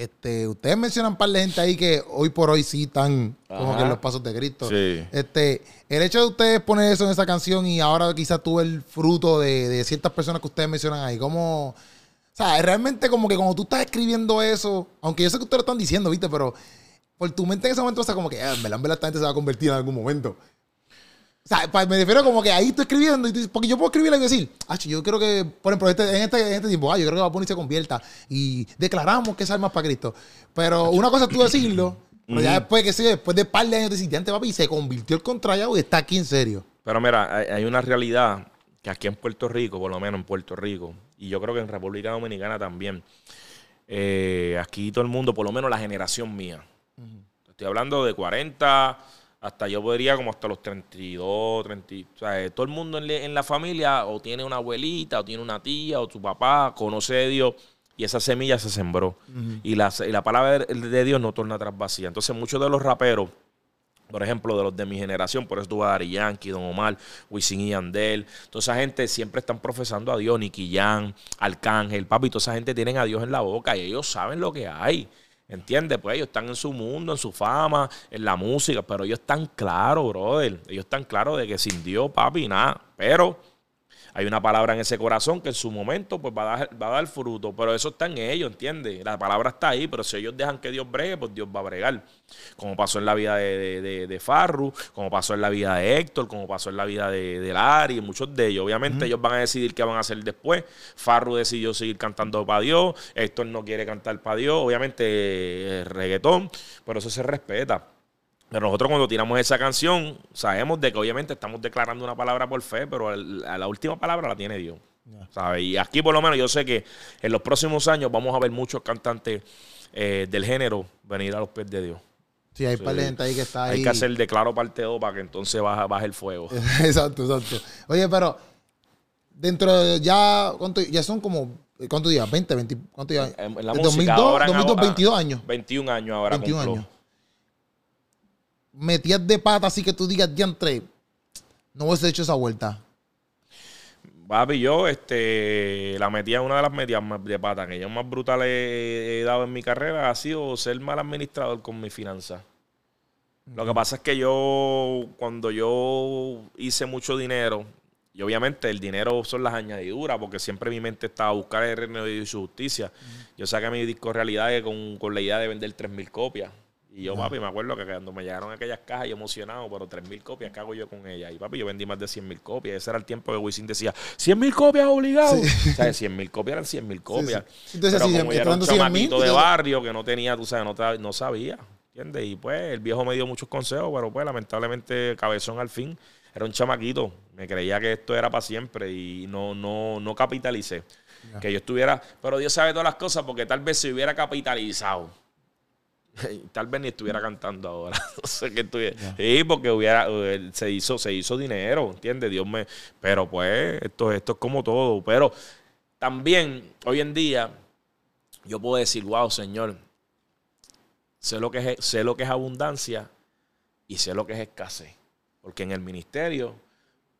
este, ustedes mencionan un par de gente ahí que hoy por hoy sí están como que en los pasos de Cristo. Este, el hecho de ustedes poner eso en esa canción y ahora quizás tuve el fruto de, ciertas personas que ustedes mencionan ahí, ¿cómo? O sea, realmente como que cuando tú estás escribiendo eso, aunque yo sé que ustedes lo están diciendo, ¿viste? Pero por tu mente en ese momento, o sea, como que, ah, en verdad, en verdad, esta gente se va a convertir en algún momento. O sea, me refiero como que ahí estoy escribiendo, y porque yo puedo escribirle y decir, ah, yo creo que, por ejemplo, este, en, este, en este tiempo, ah, yo creo que va a poner se convierta y declaramos que es alma para Cristo. Pero una cosa es tú decirlo, pero ya después, que sé, después de un par de años decir, antes papi, se convirtió el contrallado y está aquí en serio. Pero mira, hay una realidad que aquí en Puerto Rico, por lo menos en Puerto Rico, y yo creo que en República Dominicana también, eh, aquí todo el mundo, por lo menos la generación mía, estoy hablando de 40 hasta yo podría como hasta los 32, 30. O sea, eh, todo el mundo en, la familia o tiene una abuelita, o tiene una tía, o su papá, conoce de Dios. Y esa semilla se sembró. y, la, la, palabra de Dios no torna atrás vacía. Entonces, muchos de los raperos, por ejemplo, de los de mi generación, por eso estuvo Dari Yankee, Don Omar, Wisin y Andel, toda esa gente siempre están profesando a Dios, Nicky Jan, Arcángel, papi, toda esa gente tienen a Dios en la boca y ellos saben lo que hay. ¿Entiendes? Pues ellos están en su mundo, en su fama, en la música, pero ellos están claros, brother. Ellos están claros de que sin Dios, papi, nada. Pero hay una palabra en ese corazón que en su momento pues va a dar, va a dar fruto, pero eso está en ellos, ¿entiendes? La palabra está ahí, pero si ellos dejan que Dios bregue, pues Dios va a bregar. Como pasó en la vida de, de, Farru, como pasó en la vida de Héctor, como pasó en la vida de, de Lari, muchos de ellos. Obviamente ellos van a decidir qué van a hacer después. Farru decidió seguir cantando para Dios, Héctor no quiere cantar para Dios, obviamente eh, reggaetón, pero eso se respeta. Pero nosotros cuando tiramos esa canción, sabemos de que obviamente estamos declarando una palabra por fe, pero la última palabra la tiene Dios. Y aquí por lo menos yo sé que en los próximos años vamos a ver muchos cantantes eh, del género venir a los pies de Dios. Sí, hay par de gente ahí que está ahí. Hay que hacer declaro parte 2 para que entonces baje, el fuego. exacto, exacto. Oye, pero dentro de ya, ¿cuánto, ya son como, ¿cuántos días? ¿20, 20? ¿Cuántos días? En, la música, 2002, 2002, 22 años. 21 años ahora 21 años metías de pata así que tú digas, diantre, no hubiese hecho esa vuelta? Papi, yo este, la metía, una de las metidas de pata que yo más brutal he, dado en mi carrera ha sido ser mal administrador con mi finanzas. Lo que pasa es que yo, cuando yo hice mucho dinero, y obviamente el dinero son las añadiduras, porque siempre mi mente estaba a buscar el reino de su justicia. Yo saqué mi disco realidad con, con la idea de vender 3.000 copias. Y yo, papi, me acuerdo que cuando me llegaron aquellas cajas, yo emocionado, pero 3.000 copias, ¿qué hago yo con ellas? Y papi, yo vendí más de 100.000 copias. Ese era el tiempo que Wisin decía, 100.000 copias obligado. O sea, 100.000 copias eran 100.000 copias. Entonces, pero como yo era un chamaquito de barrio que no tenía, tú sabes, no, no sabía. ¿Entiendes? Y pues el viejo me dio muchos consejos, pero pues lamentablemente cabezón al fin. Era un chamaquito. Me creía que esto era para siempre y no, no, no capitalicé. Que yo estuviera, pero Dios sabe todas las cosas porque tal vez se hubiera capitalizado Tal vez ni estuviera cantando ahora. no sé qué estuviera. Sí, porque hubiera, se hizo, se hizo dinero, ¿entiendes? Dios me. Pero pues, esto, esto es como todo. Pero también, hoy en día, yo puedo decir, wow, Señor, sé lo que es, sé lo que es abundancia y sé lo que es escasez. Porque en el ministerio,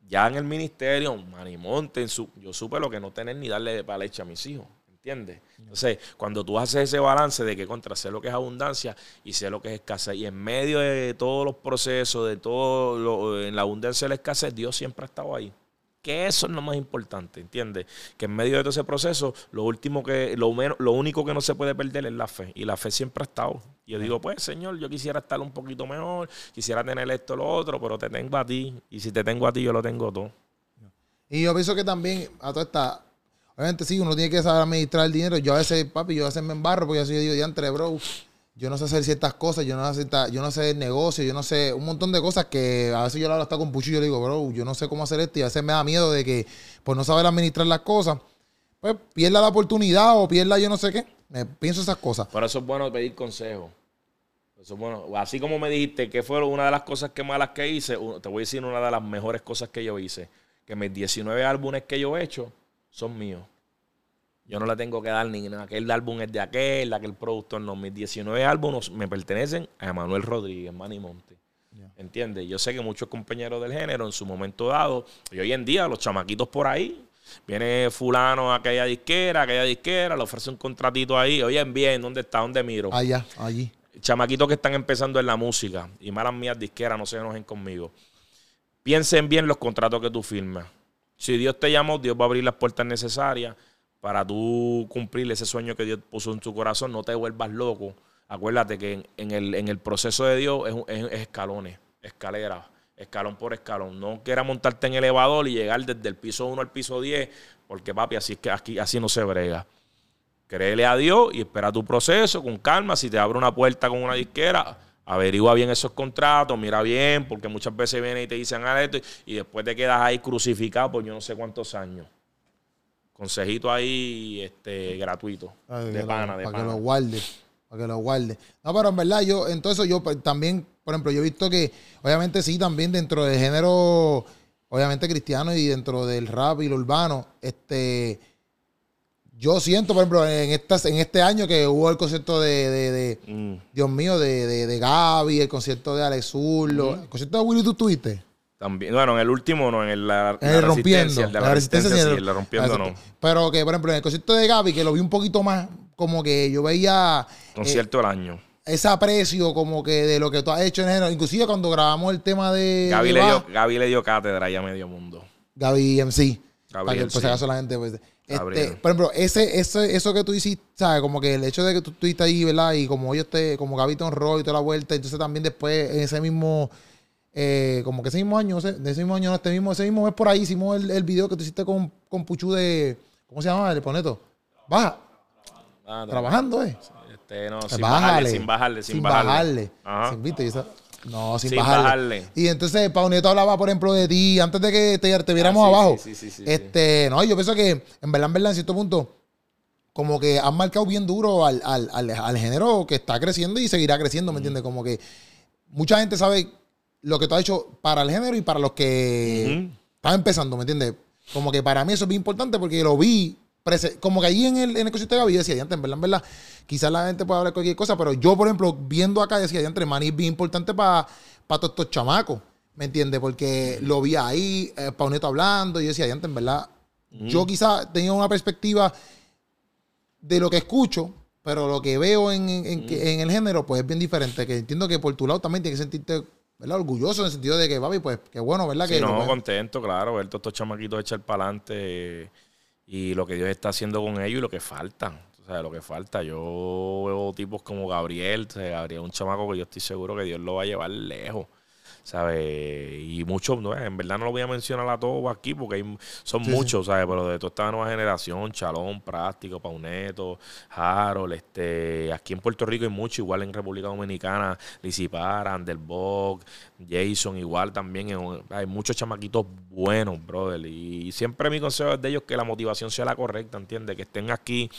ya en el ministerio, Manimonte, en su, yo supe lo que no tener ni darle para leche a mis hijos. ¿Entiendes? Entonces, cuando tú haces ese balance de que contra sé lo que es abundancia y sé lo que es escasez, y en medio de todos los procesos, de todo lo, en la abundancia y la escasez, Dios siempre ha estado ahí. Que eso es lo más importante, ¿entiendes? Que en medio de todo ese proceso, lo último que, lo menos, lo único que no se puede perder es la fe. Y la fe siempre ha estado. Y yo digo, pues, Señor, yo quisiera estar un poquito mejor, quisiera tener esto, lo otro, pero te tengo a ti. Y si te tengo a ti, yo lo tengo todo. Y yo pienso que también a toda esta Obviamente sí, uno tiene que saber administrar el dinero. Yo a veces, papi, yo a veces me embarro porque yo digo, diantre, bro, yo no sé hacer ciertas cosas, yo no sé, yo no sé el negocio, yo no sé un montón de cosas que a veces yo hablo hasta con Pucho y yo le digo, bro, yo no sé cómo hacer esto y a veces me da miedo de que por no saber administrar las cosas, pues pierda la oportunidad o pierda yo no sé qué. Me pienso esas cosas. Por eso es bueno pedir consejo. Eso es bueno. Así como me dijiste que fue una de las cosas que malas que hice, te voy a decir una de las mejores cosas que yo hice. Que mis 19 álbumes que yo he hecho, son míos. Yo no le tengo que dar ni aquel álbum es de aquel, aquel productor, no. Mis 19 álbumes me pertenecen a Emanuel Rodríguez, Manny Monte. ¿Entiendes? Yo sé que muchos compañeros del género en su momento dado, y hoy en día los chamaquitos por ahí, viene fulano a aquella disquera, aquella disquera, le ofrece un contratito ahí, oye, bien, ¿dónde está? ¿Dónde miro? Allá, allí. Chamaquitos que están empezando en la música, y malas mías disqueras, no se enojen conmigo. Piensen bien los contratos que tú firmas. Si Dios te llamó, Dios va a abrir las puertas necesarias para tú cumplir ese sueño que Dios puso en tu corazón. No te vuelvas loco. Acuérdate que en, el, proceso de Dios es, escalones, escaleras, escalón por escalón. No quieras montarte en el elevador y llegar desde el piso 1 al piso 10, porque papi, así es que aquí, así no se brega. Créele a Dios y espera tu proceso con calma. Si te abre una puerta con una disquera, averigua bien esos contratos, mira bien, porque muchas veces vienen y te dicen ah, esto y después te quedas ahí crucificado por yo no sé cuántos años. Consejito ahí este, gratuito. de pana, de Para que lo guarde. Para que lo guarde. No, pero en verdad, yo, entonces yo pues, también, por ejemplo, yo he visto que, obviamente sí, también dentro del género, obviamente cristiano y dentro del rap y lo urbano, este yo siento, por ejemplo, en, estas, en este año que hubo el concierto de, mm. Dios mío, de, de, Gaby, el concierto de Alex Zurlo, el concierto de Willy, ¿tú tuviste? También, bueno, en el último no, en el, la, el rompiendo. El de la, resistencia, sí, el, rompiendo no. Pero que, por ejemplo, en el concierto de Gaby, que lo vi un poquito más, como que yo veía... Concierto del año. Ese aprecio como que de lo que tú has hecho en el Inclusive cuando grabamos el tema de... Gaby, le, dio, Gaby le dio cátedra ya a medio mundo. Gaby MC. Gaby para que, pues, acaso la gente... Pues, este, por ejemplo, ese, ese, eso que tú hiciste, ¿sabes? Como que el hecho de que tú estuviste ahí, ¿verdad? Y como ellos te, como Gaby te honró y toda la vuelta, entonces también después en ese mismo eh, como que ese mismo año, de ese mismo año, este mismo, ese mismo mes por ahí hicimos el, el video que tú hiciste con, con Puchu de, ¿cómo se llama? El Poneto. Baja. Ah, Trabajando, ¿eh? Este, no, sin bajarle, sin bajarle, sin, bajarle. Sin, ¿viste? No, sin, bajarle. Y entonces Pauneto hablaba, por ejemplo, de ti antes de que te, te viéramos ah, abajo. Sí, sí, sí, este, no, yo pienso que en verdad, en verdad, en cierto punto, como que han marcado bien duro al, al, al, al género que está creciendo y seguirá creciendo, ¿me entiendes? Como que mucha gente sabe lo que tú has hecho para el género y para los que están empezando, ¿me entiendes? Como que para mí eso es bien importante porque lo vi, como que ahí en el, en el de Gaby decía, en verdad, en verdad, quizás la gente puede hablar cualquier cosa, pero yo, por ejemplo, viendo acá decía, entre Manny es bien importante para todos estos chamacos, ¿me entiendes? Porque lo vi ahí, eh, Pauneto hablando, y yo decía, en verdad, yo quizás tenía una perspectiva de lo que escucho, pero lo que veo en, en, el género, pues es bien diferente. Que entiendo que por tu lado también tienes que sentirte ¿verdad? Orgulloso en el sentido de que, papi, pues, qué bueno, ¿verdad? Sí, no, contento, claro, ver todos estos chamaquitos echar para adelante y lo que Dios está haciendo con ellos y lo que faltan. O sea, lo que falta. Yo veo tipos como Gabriel, o sea, Gabriel un chamaco que yo estoy seguro que Dios lo va a llevar lejos. ¿Sabes? Y muchos, en verdad no lo voy a mencionar a todos aquí porque son muchos, ¿sabes? Pero de toda esta nueva generación, Chalón, Práctico, Pauneto, Harold, este, aquí en Puerto Rico hay muchos, igual en República Dominicana, Licipara, Underbog, Jason, igual también, hay muchos chamaquitos buenos, brother. Y siempre mi consejo es de ellos que la motivación sea la correcta, ¿entiendes? Que estén aquí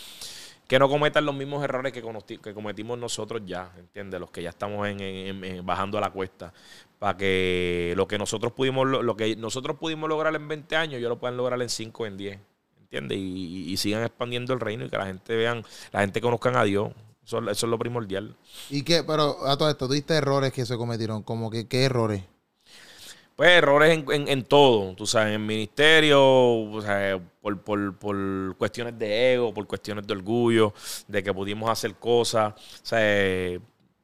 que no cometan los mismos errores que, que cometimos nosotros ya, ¿entiendes? Los que ya estamos en, bajando a la cuesta. Para que lo que nosotros pudimos, lo que nosotros pudimos lograr en 20 años, ellos lo puedan lograr en 5 o en 10. ¿Entiendes? Y, sigan expandiendo el reino y que la gente vean, la gente conozcan a Dios. Eso, eso es lo primordial. ¿Y qué? Pero a todo esto, ¿tuviste errores que se cometieron? Como que, ¿qué errores? Pues errores en, en, en todo, tú sabes, en ministerio, o sea, por, por, por cuestiones de ego, por cuestiones de orgullo, de que pudimos hacer cosas, o sea,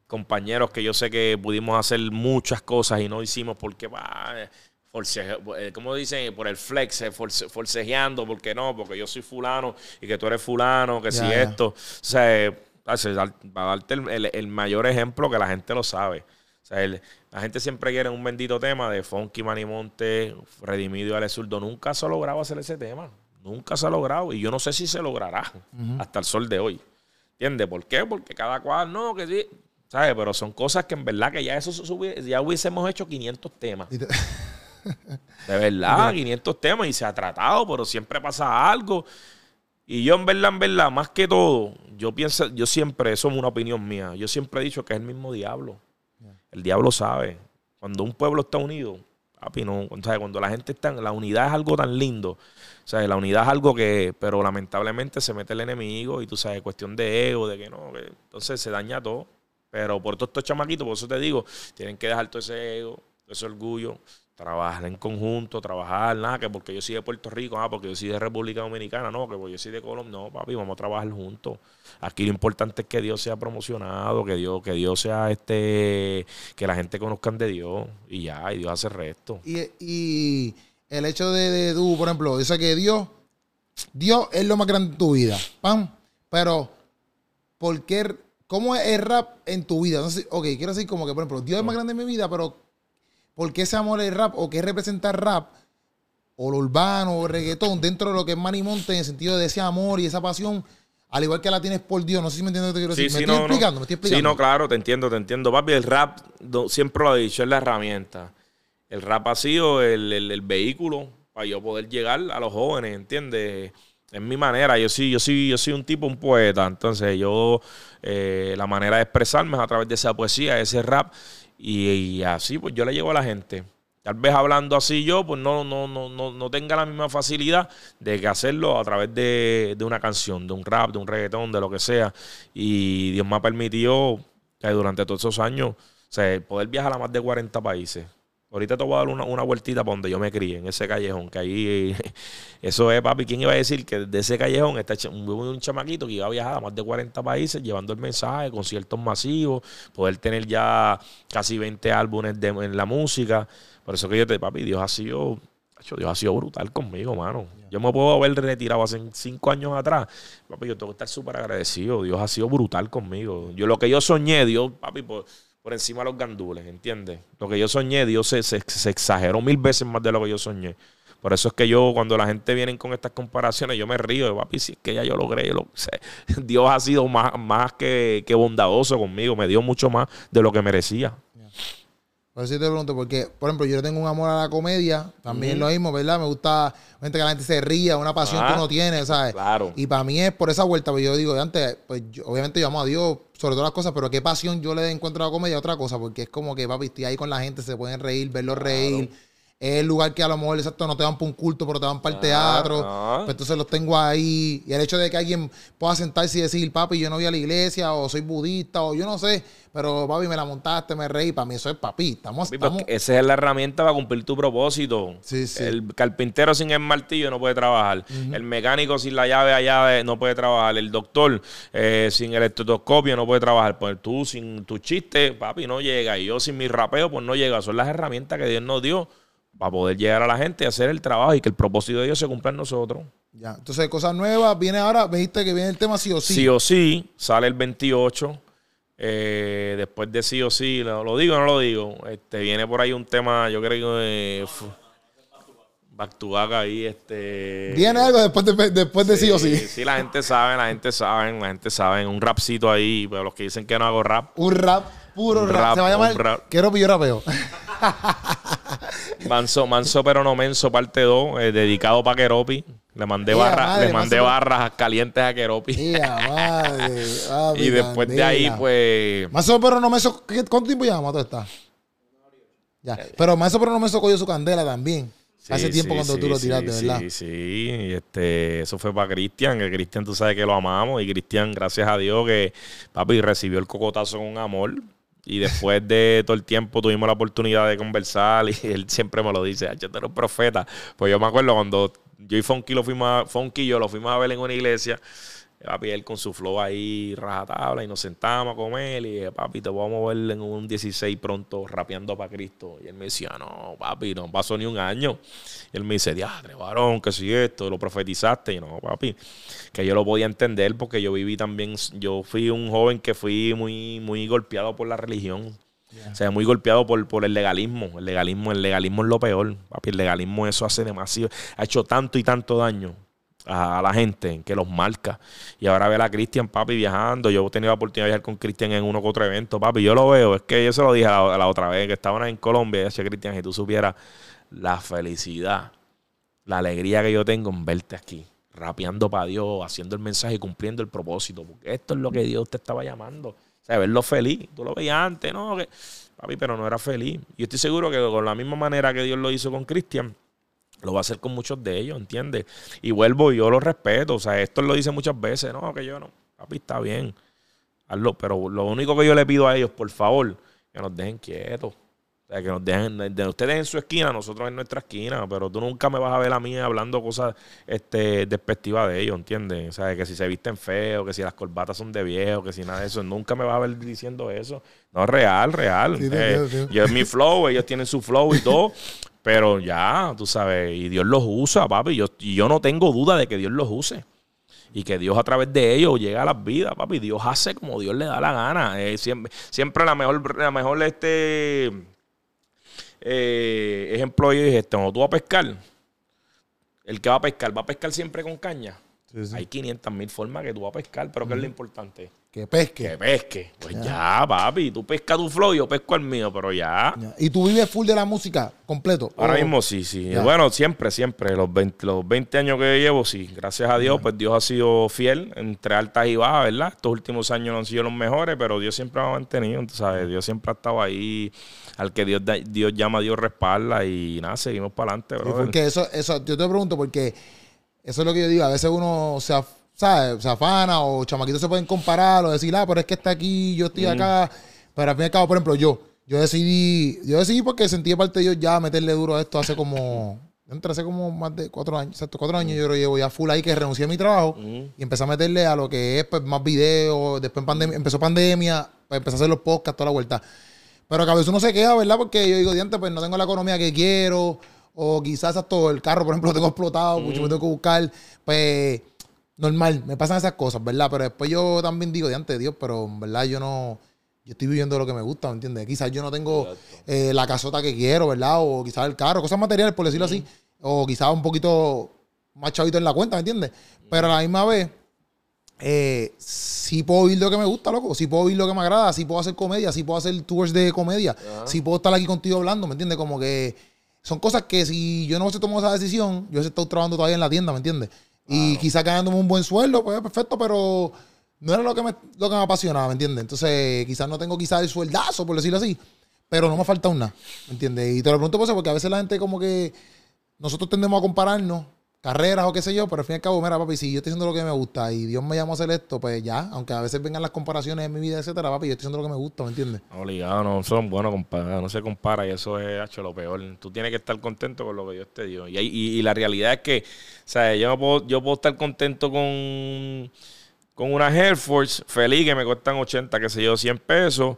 compañeros que yo sé que pudimos hacer muchas cosas y no hicimos porque, force, eh, ¿cómo dicen? Por el flex, eh, force, forcejeando, porque no, porque yo soy fulano y que tú eres fulano, que Ya, si ya. esto, o sea, para darte el, el- el mayor ejemplo que la gente lo sabe. O sea, el- la gente siempre quiere un bendito tema de Funky Manimonte, Redimido y Ale Zurdo. Nunca se ha logrado hacer ese tema. Nunca se ha logrado. Y yo no sé si se logrará hasta el sol de hoy. ¿Entiendes? ¿Por qué? Porque cada cual, no, que sí. ¿Sabes? Pero son cosas que en verdad que ya eso ya hubiésemos hecho 500 temas. Te- De verdad, 500 temas y se ha tratado, pero siempre pasa algo. Y yo en verdad, en verdad, más que todo, yo pienso, yo siempre, eso es una opinión mía, yo siempre he dicho que es el mismo diablo. El diablo sabe. Cuando un pueblo está unido, papi, no, sea, cuando la gente está, la unidad es algo tan lindo. Sea, la unidad es algo que, pero lamentablemente se mete el enemigo y tú sabes, cuestión de ego, de que no, que- entonces se daña todo. Pero por todos estos chamaquitos, por eso te digo, tienen que dejar todo ese ego, todo ese orgullo, trabajar en conjunto, trabajar, nada, que porque yo soy de Puerto Rico, ah, porque yo soy de República Dominicana, no, que porque yo soy de Colombia, no, papi, vamos a trabajar juntos. Aquí lo importante es que Dios sea promocionado, que Dios, que Dios sea este, que la gente conozcan de Dios y ya, y Dios hace resto. y, el hecho de, de tú, por ejemplo, dice que Dios, Dios es lo más grande en tu vida, pam, pero ¿por qué, cómo es el rap en tu vida? Entonces, ok, quiero decir como que, por ejemplo, Dios es más grande en mi vida, pero ¿por qué ese amor el rap o qué representa el rap? O lo urbano o el reggaetón dentro de lo que es Manimonte en el sentido de ese amor y esa pasión, al igual que la tienes por Dios. No sé si me entiendes lo que te quiero decir. ¿Me estoy explicando? ¿Me estoy explicando? Sí, no, claro, te entiendo, te entiendo. Papi, el rap, siempre lo he dicho, es la herramienta. El rap ha sido el, el- el vehículo para yo poder llegar a los jóvenes, ¿entiendes? Es mi manera. Yo sí, yo sí, yo soy un tipo, un poeta. Entonces, yo, eh, la manera de expresarme es a través de esa poesía, ese rap. Y, y así, pues yo le llego a la gente. Tal vez hablando así yo, pues no, no, no, no, no tenga la misma facilidad de que hacerlo a través de, de una canción, de un rap, de un reggaetón, de lo que sea. Y Dios me ha permitido que durante todos esos años, o sea, poder viajar a más de 40 países. Ahorita te voy a dar una, una vueltita para donde yo me crié, en ese callejón, que ahí, eso es, papi, ¿quién iba a decir que de ese callejón está un, un chamaquito que iba a viajar a más de 40 países llevando el mensaje, conciertos masivos, poder tener ya casi 20 álbumes de, en la música? Por eso que yo te, papi, Dios ha sido, Dios ha sido brutal conmigo, mano. Yo me puedo haber retirado hace cinco años atrás. Papi, yo tengo que estar súper agradecido. Dios ha sido brutal conmigo. Yo lo que yo soñé, Dios, papi, por, por encima de los gandules, ¿entiendes? Lo que yo soñé, Dios se, se- se exageró mil veces más de lo que yo soñé. Por eso es que yo, cuando la gente viene con estas comparaciones, yo me río. Papi, si es que ya yo logré. yo lo-. Dios ha sido más, más que, que bondadoso conmigo. Me dio mucho más de lo que merecía. Por eso te pregunto, porque, por ejemplo, yo tengo un amor a la comedia, también lo mismo, ¿verdad? Me gusta gente que la gente se ría, una pasión Ah, que uno tiene, ¿sabes? claro. Y para mí es por esa vuelta, pues yo digo, antes, pues yo- obviamente yo amo a Dios sobre todas las cosas, pero qué pasión yo le encuentro a la comedia otra cosa, porque es como que, papi, estoy ahí con la gente, se pueden reír, verlos reír. Es el lugar que a lo mejor, exacto, no te van para un culto, pero te van para el teatro. ah. Pues entonces los tengo ahí. Y el hecho de que alguien pueda sentarse y decir, papi, yo no voy a la iglesia, o soy budista, o yo no sé, pero papi, me la montaste, me reí. Para mí eso es papi. Estamos, Papi, porque estamos esa es la herramienta para cumplir tu propósito. Sí, sí. El carpintero sin el martillo no puede trabajar. El mecánico sin la llave a llave no puede trabajar. El doctor eh, sin el estetoscopio no puede trabajar. Pues tú sin tu chiste, papi, no llega. Y yo sin mi rapeo, pues no llega. Son las herramientas que Dios nos dio para poder llegar a la gente y hacer el trabajo y que el propósito de Dios se cumpla en nosotros. Ya. Entonces, cosas nuevas. Viene ahora, dijiste que viene el tema sí o sí. Sí o sí, sale el 28. Eh, después de sí o sí, lo, lo digo o no lo digo. Este, viene por ahí un tema, yo creo que. eh, fu- back to back ahí, este. Viene algo después de, después de sí, o sí. Sí, la gente sabe, la gente sabe, la gente sabe. Un rapcito ahí, pero los que dicen que no hago rap. Un rap, puro Un rap. rap, Se va a llamar. Quiero pillo rapeo. Manso, manso pero no menso, parte 2, dedicado para Keropi. Le mandé, madre, le mandé Manso- barras calientes a Keropi. Tía, madre, y después de ahí, pues. Más o pero no me ¿Cuánto tiempo llevamos todo está? Ya. Pero más o pero no me cogió su candela también. Hace tiempo cuando tú lo tiraste, ¿verdad? Sí, sí. Este, eso fue para Cristian. Que Cristian, tú sabes que lo amamos. Y Cristian, gracias a Dios, que papi recibió el cocotazo con amor. Y después de todo el tiempo tuvimos la oportunidad de conversar. Y él siempre me lo dice: yo te profeta. Pues yo me acuerdo cuando yo y Funky, lo fuimos a, Funky y yo lo fuimos a ver en una iglesia. Papi, él con su flow ahí, rajatabla, y nos sentamos a comer. Y dije, papi, te vamos a ver en un 16 pronto rapeando para Cristo. Y él me decía, no, papi, no pasó ni un año. Y él me dice, diadre, varón, que si esto, lo profetizaste. Y no, papi, que yo lo podía entender porque yo viví también, yo fui un joven que fui muy, muy golpeado por la religión. O sea, muy golpeado por, por el legalismo. El legalismo, el legalismo es lo peor. Papi, el legalismo eso hace demasiado, ha hecho tanto y tanto daño a, la gente que los marca. Y ahora ver a Cristian, papi, viajando. Yo he tenido la oportunidad de viajar con Cristian en uno que otro evento, papi. Yo lo veo. Es que yo se lo dije a la, otra vez que estaban en Colombia. Y decía, Cristian, si tú supieras la felicidad, la alegría que yo tengo en verte aquí, rapeando para Dios, haciendo el mensaje y cumpliendo el propósito. Porque esto es lo que Dios te estaba llamando. O sea, verlo feliz. Tú lo veías antes, ¿no? Papi, pero no era feliz. Y estoy seguro que con la misma manera que Dios lo hizo con Cristian, lo va a hacer con muchos de ellos, ¿entiendes? Y vuelvo, yo lo respeto. O sea, esto lo dice muchas veces, no, que yo no. Papi, está bien. Hazlo. Pero lo único que yo le pido a ellos, por favor, que nos dejen quietos. O sea, que nos dejen, de ustedes en su esquina, nosotros en nuestra esquina, pero tú nunca me vas a ver a mí hablando cosas este, despectivas de ellos, ¿entiendes? O sea, que si se visten feos, que si las corbatas son de viejo, que si nada de eso, nunca me vas a ver diciendo eso. No, real, real. Eh, yo es mi flow, ellos tienen su flow y todo, pero ya, tú sabes, y Dios los usa, papi, yo, y yo no tengo duda de que Dios los use y que Dios a través de ellos llega a las vidas, papi. Dios hace como Dios le da la gana. Eh, siempre, siempre la mejor, la mejor este eh, ejemplo, yo dije, cuando tú vas a pescar, el que va a pescar, va a pescar siempre con caña. Hay 500 mil formas que tú vas a pescar, pero ¿qué es lo importante? Que pesque. Que pesque. Pues ya, papi. Tú pescas tu flow, yo pesco el mío, pero ya. ¿Y tú vives full de la música completo? Ahora mismo sí, sí. Bueno, siempre, siempre. Los 20, los 20 años que llevo, sí. Gracias a Dios, pues Dios ha sido fiel entre altas y bajas, ¿verdad? Estos últimos años no han sido los mejores, pero Dios siempre me ha mantenido, ¿sabes? Dios siempre ha estado ahí. Al que Dios, Dios llama, Dios respalda y nada, seguimos para adelante, bro. porque eso, eso, yo te pregunto, porque eso es lo que yo digo. A veces uno se, ¿sabes? se afana o chamaquitos se pueden comparar o decir, ah, pero es que está aquí, yo estoy acá. Pero al fin y al cabo, por ejemplo, yo, yo decidí, yo decidí porque sentí parte de yo ya meterle duro a esto hace como, entre hace como más de cuatro años, exacto, cuatro años yo lo llevo ya full ahí que renuncié a mi trabajo y empecé a meterle a lo que es pues, más videos, después pandemia, empezó pandemia, pues empecé a hacer los podcasts, toda la vuelta. Pero a veces uno se queda, ¿verdad? Porque yo digo, diante, pues no tengo la economía que quiero, o quizás hasta el carro, por ejemplo, lo tengo explotado, mucho me tengo que buscar, pues normal, me pasan esas cosas, ¿verdad? Pero después yo también digo, diante de Dios, pero en verdad yo no, yo estoy viviendo lo que me gusta, ¿me entiendes? Quizás yo no tengo eh, la casota que quiero, ¿verdad? O quizás el carro, cosas materiales, por decirlo así, o quizás un poquito más chavito en la cuenta, ¿me entiendes? Pero a la misma vez, eh, sí puedo oír lo que me gusta, loco. Sí puedo oír lo que me agrada. Sí puedo hacer comedia. Sí puedo hacer tours de comedia. Sí puedo estar aquí contigo hablando, ¿me entiendes? Como que son cosas que si yo no se tomó esa decisión, yo he estado trabajando todavía en la tienda, ¿me entiendes? Y quizás ganándome un buen sueldo, pues perfecto, pero no era lo que me, lo que me apasionaba, ¿me entiendes? Entonces, quizás no tengo quizás el sueldazo, por decirlo así, pero no me falta un nada, ¿me entiendes? Y te lo pregunto por eso, porque a veces la gente como que nosotros tendemos a compararnos carreras o qué sé yo, pero al fin y al cabo, mira, papi, si yo estoy haciendo lo que me gusta y Dios me llama a hacer esto, pues ya, aunque a veces vengan las comparaciones en mi vida, etcétera, papi, yo estoy haciendo lo que me gusta, ¿me entiendes? Obligado, no son buenos, compadre, no se compara y eso es hecho lo peor. Tú tienes que estar contento con lo que Dios te dio. Y, y, la realidad es que, o sea, yo no puedo, yo puedo estar contento con, con una Air Force feliz que me cuestan 80, qué sé yo, 100 pesos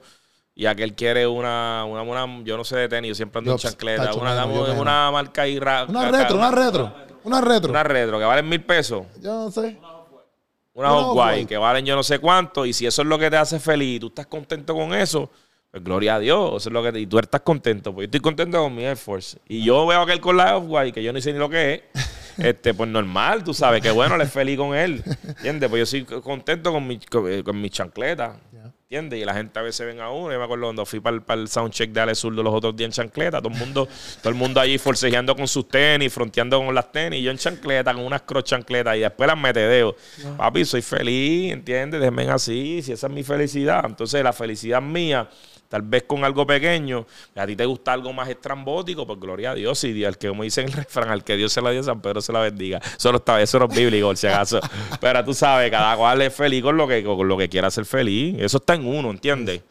y aquel quiere una, una, una, yo no sé de tenis, yo siempre ando en chancleta, una, una, marca Una retro, una retro. Una retro. Una retro que valen mil pesos. Yo no sé. Una Hot que valen yo no sé cuánto. Y si eso es lo que te hace feliz y tú estás contento con eso, pues gloria a Dios. Eso es lo que y tú estás contento. Pues yo estoy contento con mi Air Force. Y yo veo aquel con la Off-White, que yo ni sé ni lo que es. este, pues normal, tú sabes, que bueno, le es feliz con él. ¿Entiendes? Pues yo soy contento con mi, con, con mi chancleta. ¿Entiendes? Y la gente a veces ven a uno. Yo me acuerdo cuando fui para el, soundcheck de Ale Zurdo los otros días en chancleta. Todo el mundo, todo el mundo allí forcejeando con sus tenis, fronteando con las tenis. Y yo en chancleta, con unas cross chancletas. Y después las metedeo. Papi, soy feliz, ¿entiendes? Déjenme así. Si esa es mi felicidad. Entonces, la felicidad mía tal vez con algo pequeño, a ti te gusta algo más estrambótico, pues gloria a Dios, y al que, como dice en el refrán, al que Dios se la dio, San Pedro se la bendiga. Eso no, está, eso no es bíblico, si acaso. Pero tú sabes, cada cual es feliz con lo que, con lo que quiera ser feliz. Eso está en uno, ¿entiendes?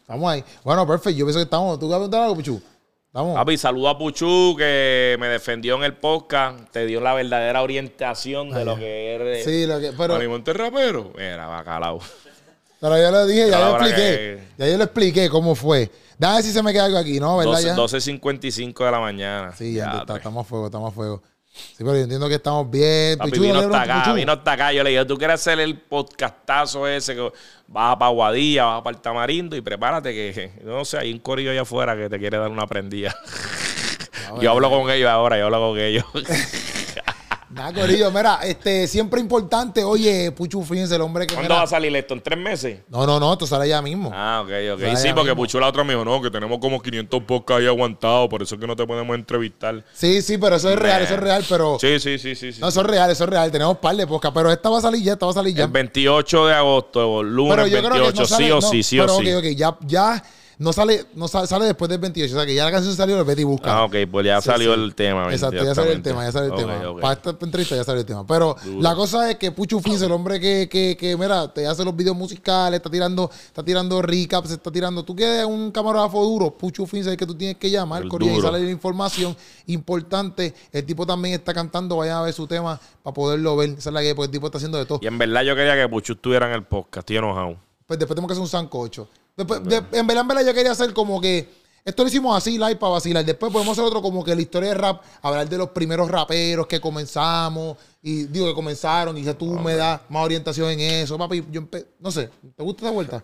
Estamos ahí. Bueno, perfecto. Yo pienso que estamos. ¿Tú quieres preguntar algo, Puchu? Estamos. Papi, saludo a Puchu que me defendió en el podcast, te dio la verdadera orientación de lo que eres. Sí, lo que. Pero, Monte rapero. Era bacalao. Pero yo le dije, ya yo ahora expliqué. que- Ya yo le expliqué cómo fue. Dame ver si se me queda algo aquí, ¿no? ¿Verdad? 12 ya? 12.55 de la mañana. Sí, ya, está- pues. estamos a fuego, estamos a fuego. Sí, pero yo entiendo que estamos bien. Papi, Pichu, vino hasta acá, Pichu. vino hasta acá. Yo le dije, tú quieres hacer el podcastazo ese que vas para Guadilla, vas para el Tamarindo y prepárate que, no sé, hay un corillo allá afuera que te quiere dar una prendida. yo hablo con ellos ahora, yo hablo con ellos. Nada, Corillo, mira, este, siempre importante, oye, Puchu, fíjense, el hombre que. ¿Cuándo mira- va a salir esto? ¿En tres meses? No, no, no, esto sale ya mismo. Ah, ok, ok. Sí, porque mismo. Puchu la otra me dijo, no, que tenemos como 500 podcasts ahí aguantados, por eso es que no te podemos entrevistar. Sí, sí, pero eso es real, eso es real, pero. Sí, sí, sí, sí. sí. No, eso es real, eso es real. Tenemos par de podcast, pero esta va a salir ya, esta va a salir ya. El 28 de agosto, lunes Pero yo creo 28, que no sale, sí o no, sí, sí o sí. ok, ok, ya, ya no sale, no sale, sale después del 28. O sea que ya la canción salió, le vete y busca. Ah, ok, pues ya Sí, salió sí. el tema. Exacto, ya salió el tema, ya salió el tema. Para esta entrevista ya salió el tema. Pero la cosa es que Puchu Fins, el hombre que, que, que, mira, te hace los videos musicales, está tirando, está tirando recaps, está tirando. Tú quieres un camarógrafo duro, Puchu Fins es el que tú tienes que llamar, y sale la información importante. El tipo también está cantando, vayan a ver su tema para poderlo ver. Esa es la que porque el tipo está haciendo de todo. Y en verdad yo quería que Puchu estuviera en el podcast, estoy enojado. Pues después tenemos que hacer un sancocho. Después, de- en verdad, en verdad, yo quería hacer como que. Esto lo hicimos así, live, para vacilar. Después podemos hacer otro como que la historia de rap, hablar de los primeros raperos que comenzamos. Y digo que comenzaron, y quizás tú me das más orientación en eso. Papi, yo no sé, ¿te gusta esa vuelta?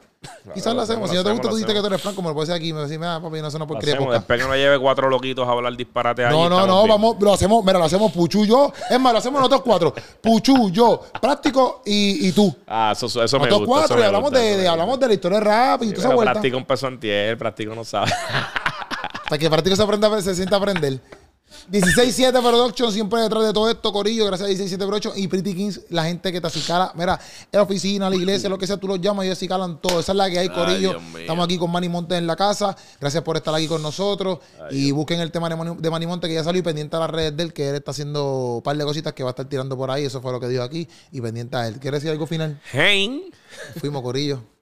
Quizás la hacemos. Si no te gusta, tú dices que tú eres franco, me lo puedes decir aquí. Me decís, mira, papi, no una Lo porquería. de hacemos, podcast". después que no lleve cuatro loquitos a hablar disparate ahí. No, no, no, bien. vamos, lo hacemos, mira, lo hacemos Puchu, yo. Es más, lo hacemos nosotros cuatro. Puchu, yo, práctico y, y tú. Ah, eso, eso me Nosotros gusta. eso cuatro y me hablamos gusta, de, me hablamos gusta. de la historia de rap y Sí, toda esa vuelta. Práctico empezó antier, práctico no sabe. Para que Práctico se aprenda, se sienta a aprender. 16-7 Production, siempre detrás de todo esto, Corillo, gracias a 16-7 Production y Pretty Kings, la gente que te acicala, mira, en la oficina, la iglesia, lo que sea, tú los llamas y ellos acicalan todo. Esa es la que hay, Corillo. Estamos aquí con Manny Monte en la casa. Gracias por estar aquí con nosotros. y busquen el tema de Manny, de Manny Monte que ya salió y pendiente a las redes de él, que él está haciendo un par de cositas que va a estar tirando por ahí. Eso fue lo que dijo aquí. Y pendiente a él. ¿Quieres decir algo final? Hein. Fuimos, Corillo.